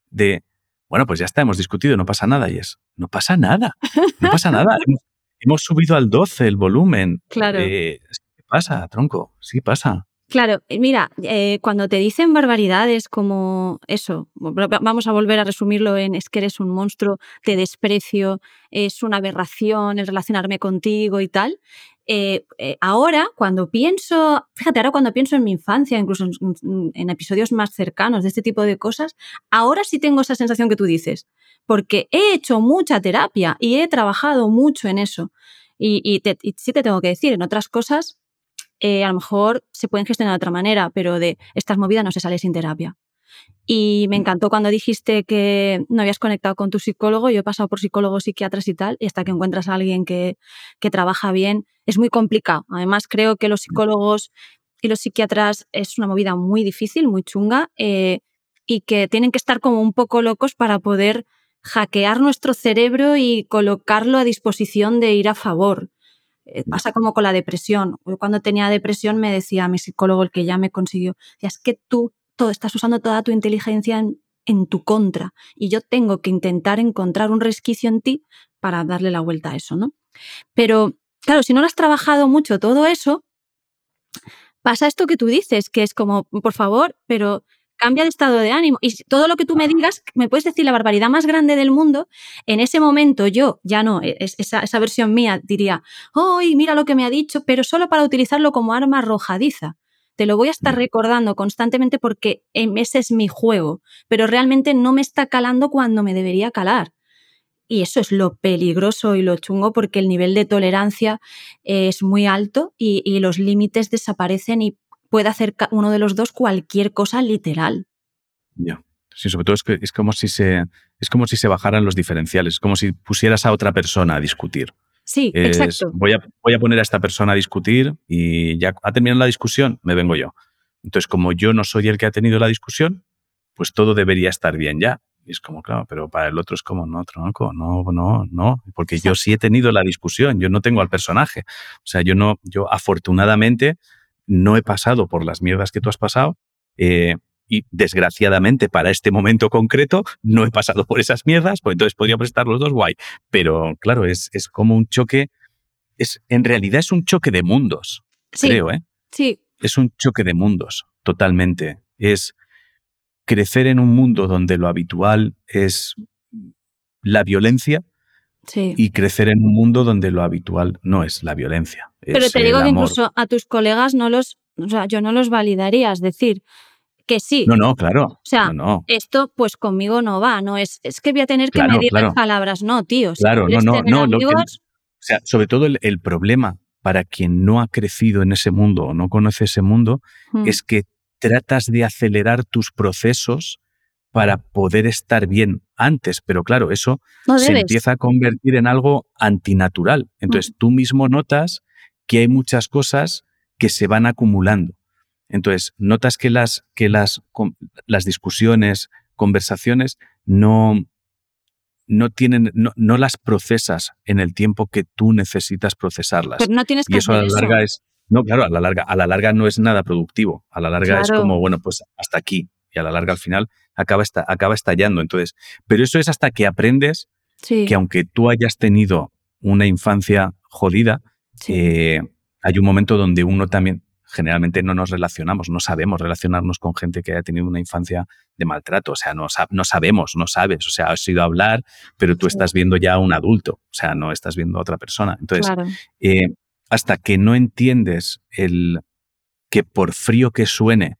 de, bueno, pues ya está, hemos discutido, no pasa nada, y es, no pasa nada, no pasa nada. [LAUGHS] hemos, hemos subido al 12 el volumen. Claro. Eh, ¿Qué pasa, tronco? Sí pasa. Claro, eh, mira, eh, cuando te dicen barbaridades como eso, va- va- vamos a volver a resumirlo en es que eres un monstruo, te desprecio, es una aberración el relacionarme contigo y tal. eh, ahora, cuando pienso, fíjate, ahora cuando pienso en mi infancia, incluso en, episodios más cercanos de este tipo de cosas, ahora sí tengo esa sensación que tú dices, porque he hecho mucha terapia y he trabajado mucho en eso. Y, y te- y sí te tengo que decir, en otras cosas eh, a lo mejor se pueden gestionar de otra manera, pero de estas movidas no se sale sin terapia. Y me encantó cuando dijiste que no habías conectado con tu psicólogo. Yo he pasado por psicólogos, psiquiatras y tal, y hasta que encuentras a alguien que, que trabaja bien, es muy complicado. Además, creo que los psicólogos y los psiquiatras es una movida muy difícil, muy chunga, eh, y que tienen que estar como un poco locos para poder hackear nuestro cerebro y colocarlo a disposición de ir a favor. Eh, Pasa como con la depresión. Yo cuando tenía depresión me decía mi psicólogo, el que ya me consiguió, es que tú todo, estás usando toda tu inteligencia en, en tu contra y yo tengo que intentar encontrar un resquicio en ti para darle la vuelta a eso, ¿no? Pero, claro, si no lo has trabajado mucho todo eso, pasa esto que tú dices, que es como, por favor, pero cambia de estado de ánimo. Y todo lo que tú me digas, me puedes decir la barbaridad más grande del mundo, en ese momento yo, ya no, e, es- esa, esa versión mía diría, ¡ay, mira lo que me ha dicho! Pero solo para utilizarlo como arma arrojadiza. Te lo voy a estar Mm. recordando constantemente porque em, ese es mi juego, pero realmente no me está calando cuando me debería calar. Y eso es lo peligroso y lo chungo porque el nivel de tolerancia es muy alto y, y los límites desaparecen y puede hacer uno de los dos cualquier cosa literal. Ya. Sí, sobre todo es, que es como si se es como si se bajaran los diferenciales, es como si pusieras a otra persona a discutir. Sí, Es, exacto. voy, a, voy a poner a esta persona a discutir y ya ha terminado la discusión, me vengo yo. Entonces, como yo no soy el que ha tenido la discusión, pues todo debería estar bien ya. Y es como, claro, pero para el otro es como, no, tronco, no, no, no, porque yo sí he tenido la discusión, yo no tengo al personaje. O sea, yo no, yo afortunadamente no he pasado por las mierdas que tú has pasado eh, y desgraciadamente para este momento concreto no he pasado por esas mierdas, pues entonces podríamos estar los dos guay. Pero claro, es, es como un choque, es, en realidad es un choque de mundos, Sí, creo, ¿eh? sí, Es un choque de mundos, totalmente. Es crecer en un mundo donde lo habitual es la violencia sí. y crecer en un mundo donde lo habitual no es la violencia. Pero te digo que incluso a tus colegas no los, o sea, yo no los validaría, es decir, que sí. No, no, claro. O sea, no, no. Esto pues conmigo no va, no es, es que voy a tener que medir claro. las palabras, no, tío. Si Claro, no, no, no. lo que- amigos, o sea, sobre todo el, el problema para quien no ha crecido en ese mundo o no conoce ese mundo mm, es que tratas de acelerar tus procesos para poder estar bien antes, pero claro, eso no se empieza a convertir en algo antinatural. Entonces tú mismo notas que hay muchas cosas que se van acumulando. Entonces notas que las, que las, las discusiones, conversaciones no, no tienen, no, no las procesas en el tiempo que tú necesitas procesarlas. Pero no tienes que y eso a la eso. larga es, no, claro, a la larga, a la larga no es nada productivo. A la larga es como, bueno, pues hasta aquí. Y a la larga al final acaba, esta- acaba estallando. Entonces, pero eso es hasta que aprendes Sí, que aunque tú hayas tenido una infancia jodida, sí. eh, hay un momento donde uno también generalmente no nos relacionamos, no sabemos relacionarnos con gente que haya tenido una infancia de maltrato. O sea, no, no sabemos, no sabes. O sea, has ido a hablar, pero tú estás viendo ya a un adulto. O sea, no estás viendo a otra persona. Entonces, eh, hasta que no entiendes el que por frío que suene,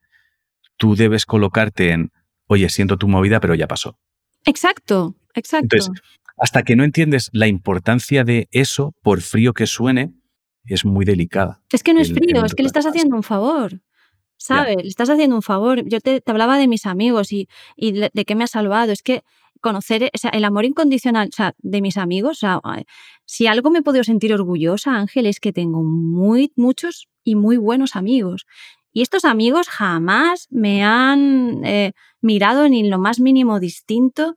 tú debes colocarte en, oye, siento tu movida, pero ya pasó. Exacto, exacto. Entonces, hasta que no entiendes la importancia de eso, por frío que suene, es muy delicada. Es que no es frío, es que le estás haciendo un favor. ¿Sabes? Le estás haciendo un favor. Yo te, hablaba de mis amigos y, de, de qué me ha salvado. Es que conocer o sea, el amor incondicional o sea, de mis amigos, o sea, si algo me he podido sentir orgullosa, Ángel, es que tengo muy, muchos y muy buenos amigos. Y estos amigos jamás me han eh, mirado ni lo más mínimo distinto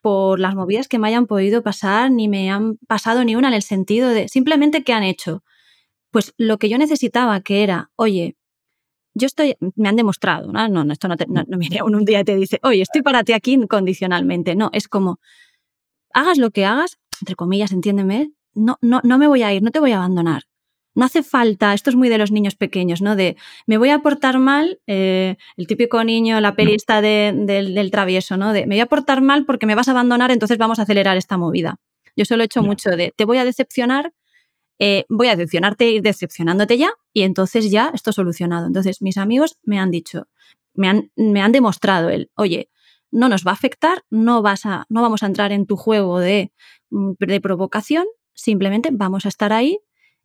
por las movidas que me hayan podido pasar, ni me han pasado ni una en el sentido de simplemente qué han hecho. Pues lo que yo necesitaba, que era, oye, yo estoy, me han demostrado, ¿no? No, esto no, no, no viene un día y te dice, oye, estoy para ti aquí incondicionalmente. No, es como, hagas lo que hagas, entre comillas, entiéndeme, no, no, no me voy a ir, no te voy a abandonar. No hace falta, esto es muy de los niños pequeños, ¿no? De me voy a portar mal, eh, el típico niño, la pelista del travieso, ¿no? De me voy a portar mal porque me vas a abandonar, entonces vamos a acelerar esta movida. Yo solo he hecho mucho de te voy a decepcionar, eh, voy a decepcionarte, ir decepcionándote ya, y entonces ya esto solucionado. Entonces, mis amigos me han dicho, me han, me han demostrado el, oye, no nos va a afectar, no, vas a, no vamos a entrar en tu juego de, mm, de provocación, simplemente vamos a estar ahí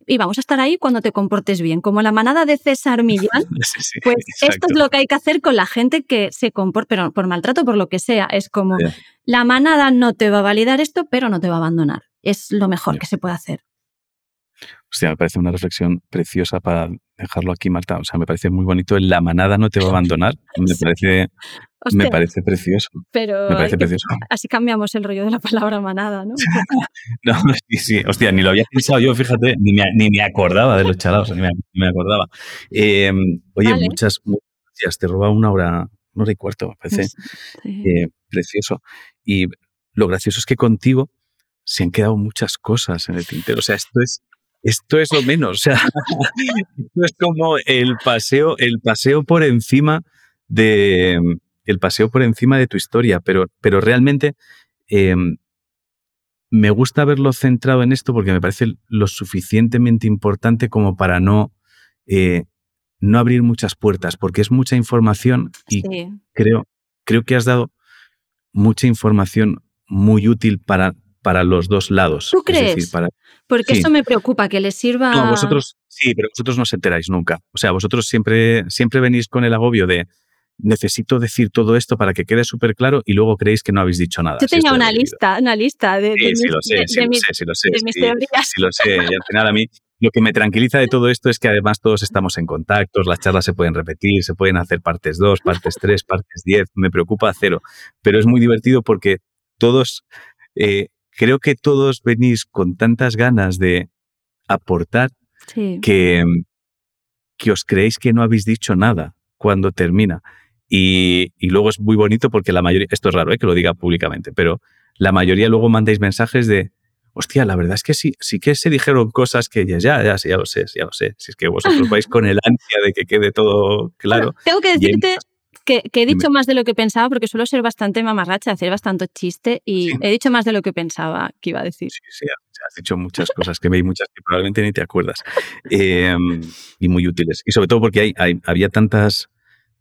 y vamos a estar ahí cuando te comportes bien. Como la manada de César Millán, [LAUGHS] pues esto es lo que hay que hacer con la gente que se comporta, pero por maltrato, por lo que sea. Es como, la manada no te va a validar esto, pero no te va a abandonar. Es lo mejor que se puede hacer. Hostia, me parece una reflexión preciosa para dejarlo aquí, Marta. O sea, me parece muy bonito. La manada no te va a [LAUGHS] abandonar. Me parece, me parece precioso. Pero me parece precioso. así cambiamos el rollo de la palabra manada, ¿no? [LAUGHS] no, sí, sí. Hostia, ni lo había pensado yo, fíjate, ni me, ni me acordaba de los chalados, ni me, acordaba. Em, oye, muchas, gracias. Te roba una hora, una hora y cuarto, me parece eh, precioso. Y lo gracioso es que contigo se han quedado muchas cosas en el tintero. O sea, esto es esto es lo menos. O sea, [LAUGHS] esto es como el paseo, el paseo por encima de el paseo por encima de tu historia, pero, pero realmente em, me gusta haberlo centrado en esto porque me parece lo suficientemente importante como para no, eh, no abrir muchas puertas, porque es mucha información y creo, creo que has dado mucha información muy útil para para los dos lados. ¿Tú crees? Porque eso me preocupa, que les sirva... No, vosotros, sí, pero vosotros no os enteráis nunca. O sea, vosotros siempre, siempre venís con el agobio de necesito decir todo esto para que quede súper claro y luego creéis que no habéis dicho nada. Yo tenía una lista, una lista de, sí, sí, lo sé, sí, lo sé, sí, lo sé, mis teorías. Sí, lo sé. Y al final a mí lo que me tranquiliza de todo esto es que además todos estamos en contactos, las charlas se pueden repetir, se pueden hacer partes 2, partes 3, partes 10, me preocupa cero. Pero es muy divertido porque todos eh, creo que todos venís con tantas ganas de aportar que, que os creéis que no habéis dicho nada cuando termina. Y, luego es muy bonito porque la mayoría, esto es raro ¿eh? que lo diga públicamente, pero la mayoría luego mandáis mensajes de, hostia, la verdad es que sí, sí que se dijeron cosas que ya, ya, ya, ya lo sé, ya lo sé. Si es que vosotros [LAUGHS] vais con el ansia de que quede todo claro. tengo que decirte que, he dicho más de lo que pensaba porque suelo ser bastante mamarracha, hacer bastante chiste y he dicho más de lo que pensaba que iba a decir. Sí, sí, has dicho muchas cosas que me hay muchas que probablemente ni te acuerdas em, y muy útiles. Y sobre todo porque hay, había tantas,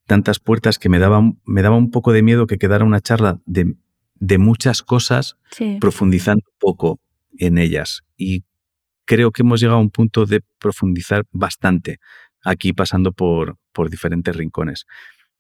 tantas puertas que me daba, me daba un poco de miedo que quedara una charla de, de muchas cosas profundizando poco en ellas. Y creo que hemos llegado a un punto de profundizar bastante aquí pasando por, por diferentes rincones.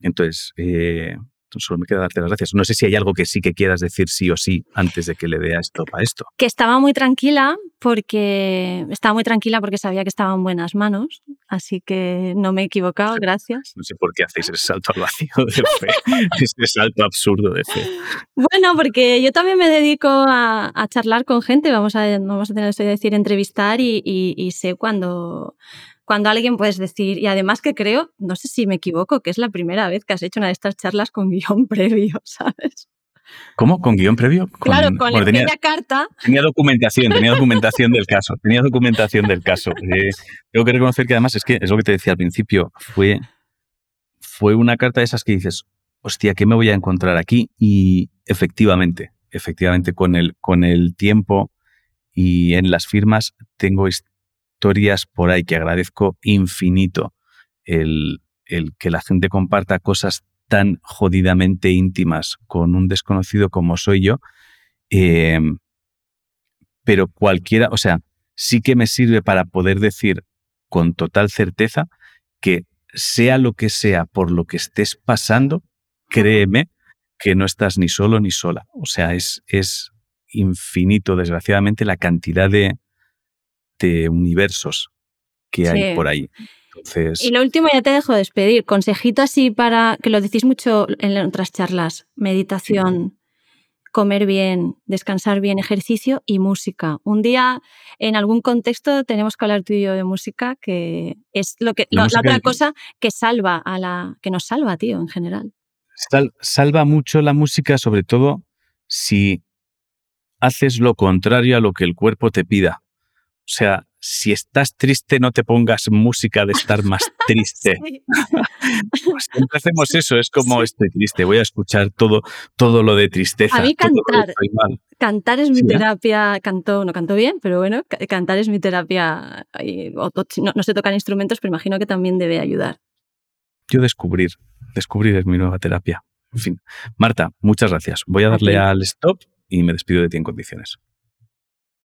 Entonces, eh, solo me queda darte las gracias. No sé si hay algo que sí que quieras decir sí o sí antes de que le dé a esto a esto. Que estaba muy tranquila porque estaba muy tranquila porque sabía que estaba en buenas manos, así que no me he equivocado, gracias. No sé por qué hacéis ese salto al vacío de fe, [LAUGHS] ese salto absurdo de fe. Bueno, porque yo también me dedico a, charlar con gente, vamos a, vamos a tener que decir entrevistar y, y sé cuando cuando alguien puedes decir, y además que creo, no sé si me equivoco, que es la primera vez que has hecho una de estas charlas con guion [LAUGHS] previo, ¿sabes? ¿Cómo? ¿Con guion previo? claro, con la tenía, carta. Tenía documentación, tenía documentación del caso. Tenía documentación del caso. [LAUGHS] Eh, tengo que reconocer que además es que es lo que te decía al principio. Fue, fue una carta de esas que dices, hostia, ¿qué me voy a encontrar aquí? Y efectivamente, efectivamente, con el, con el tiempo y en las firmas tengo historias por ahí que agradezco infinito el, el que la gente comparta cosas tan jodidamente íntimas con un desconocido como soy yo, em, pero cualquiera, o sea, sí que me sirve para poder decir con total certeza que sea lo que sea por lo que estés pasando, créeme que no estás ni solo ni sola. O sea, es, es infinito, desgraciadamente, la cantidad de, de universos que hay por ahí. Y lo último, ya te dejo despedir. Consejito así para, que lo decís mucho en otras charlas, meditación, comer bien, descansar bien, ejercicio y música. Un día, en algún contexto, tenemos que hablar tú y yo de música, que es lo que, la, otra cosa que salva a la, que nos salva, tío, en general. salva mucho la música, sobre todo si haces lo contrario a lo que el cuerpo te pida. O sea, si estás triste, no te pongas música de estar más [LAUGHS] triste. [LAUGHS] pues siempre hacemos eso, es como estoy triste, voy a escuchar todo, todo lo de tristeza. A mí cantar, cantar es mi ¿eh? terapia, canto, no canto bien, pero bueno, cantar es mi terapia. no, no sé tocar instrumentos, pero imagino que también debe ayudar. Yo descubrir, descubrir es mi nueva terapia. En fin, Marta, muchas gracias. Voy a darle al stop y me despido de ti en condiciones.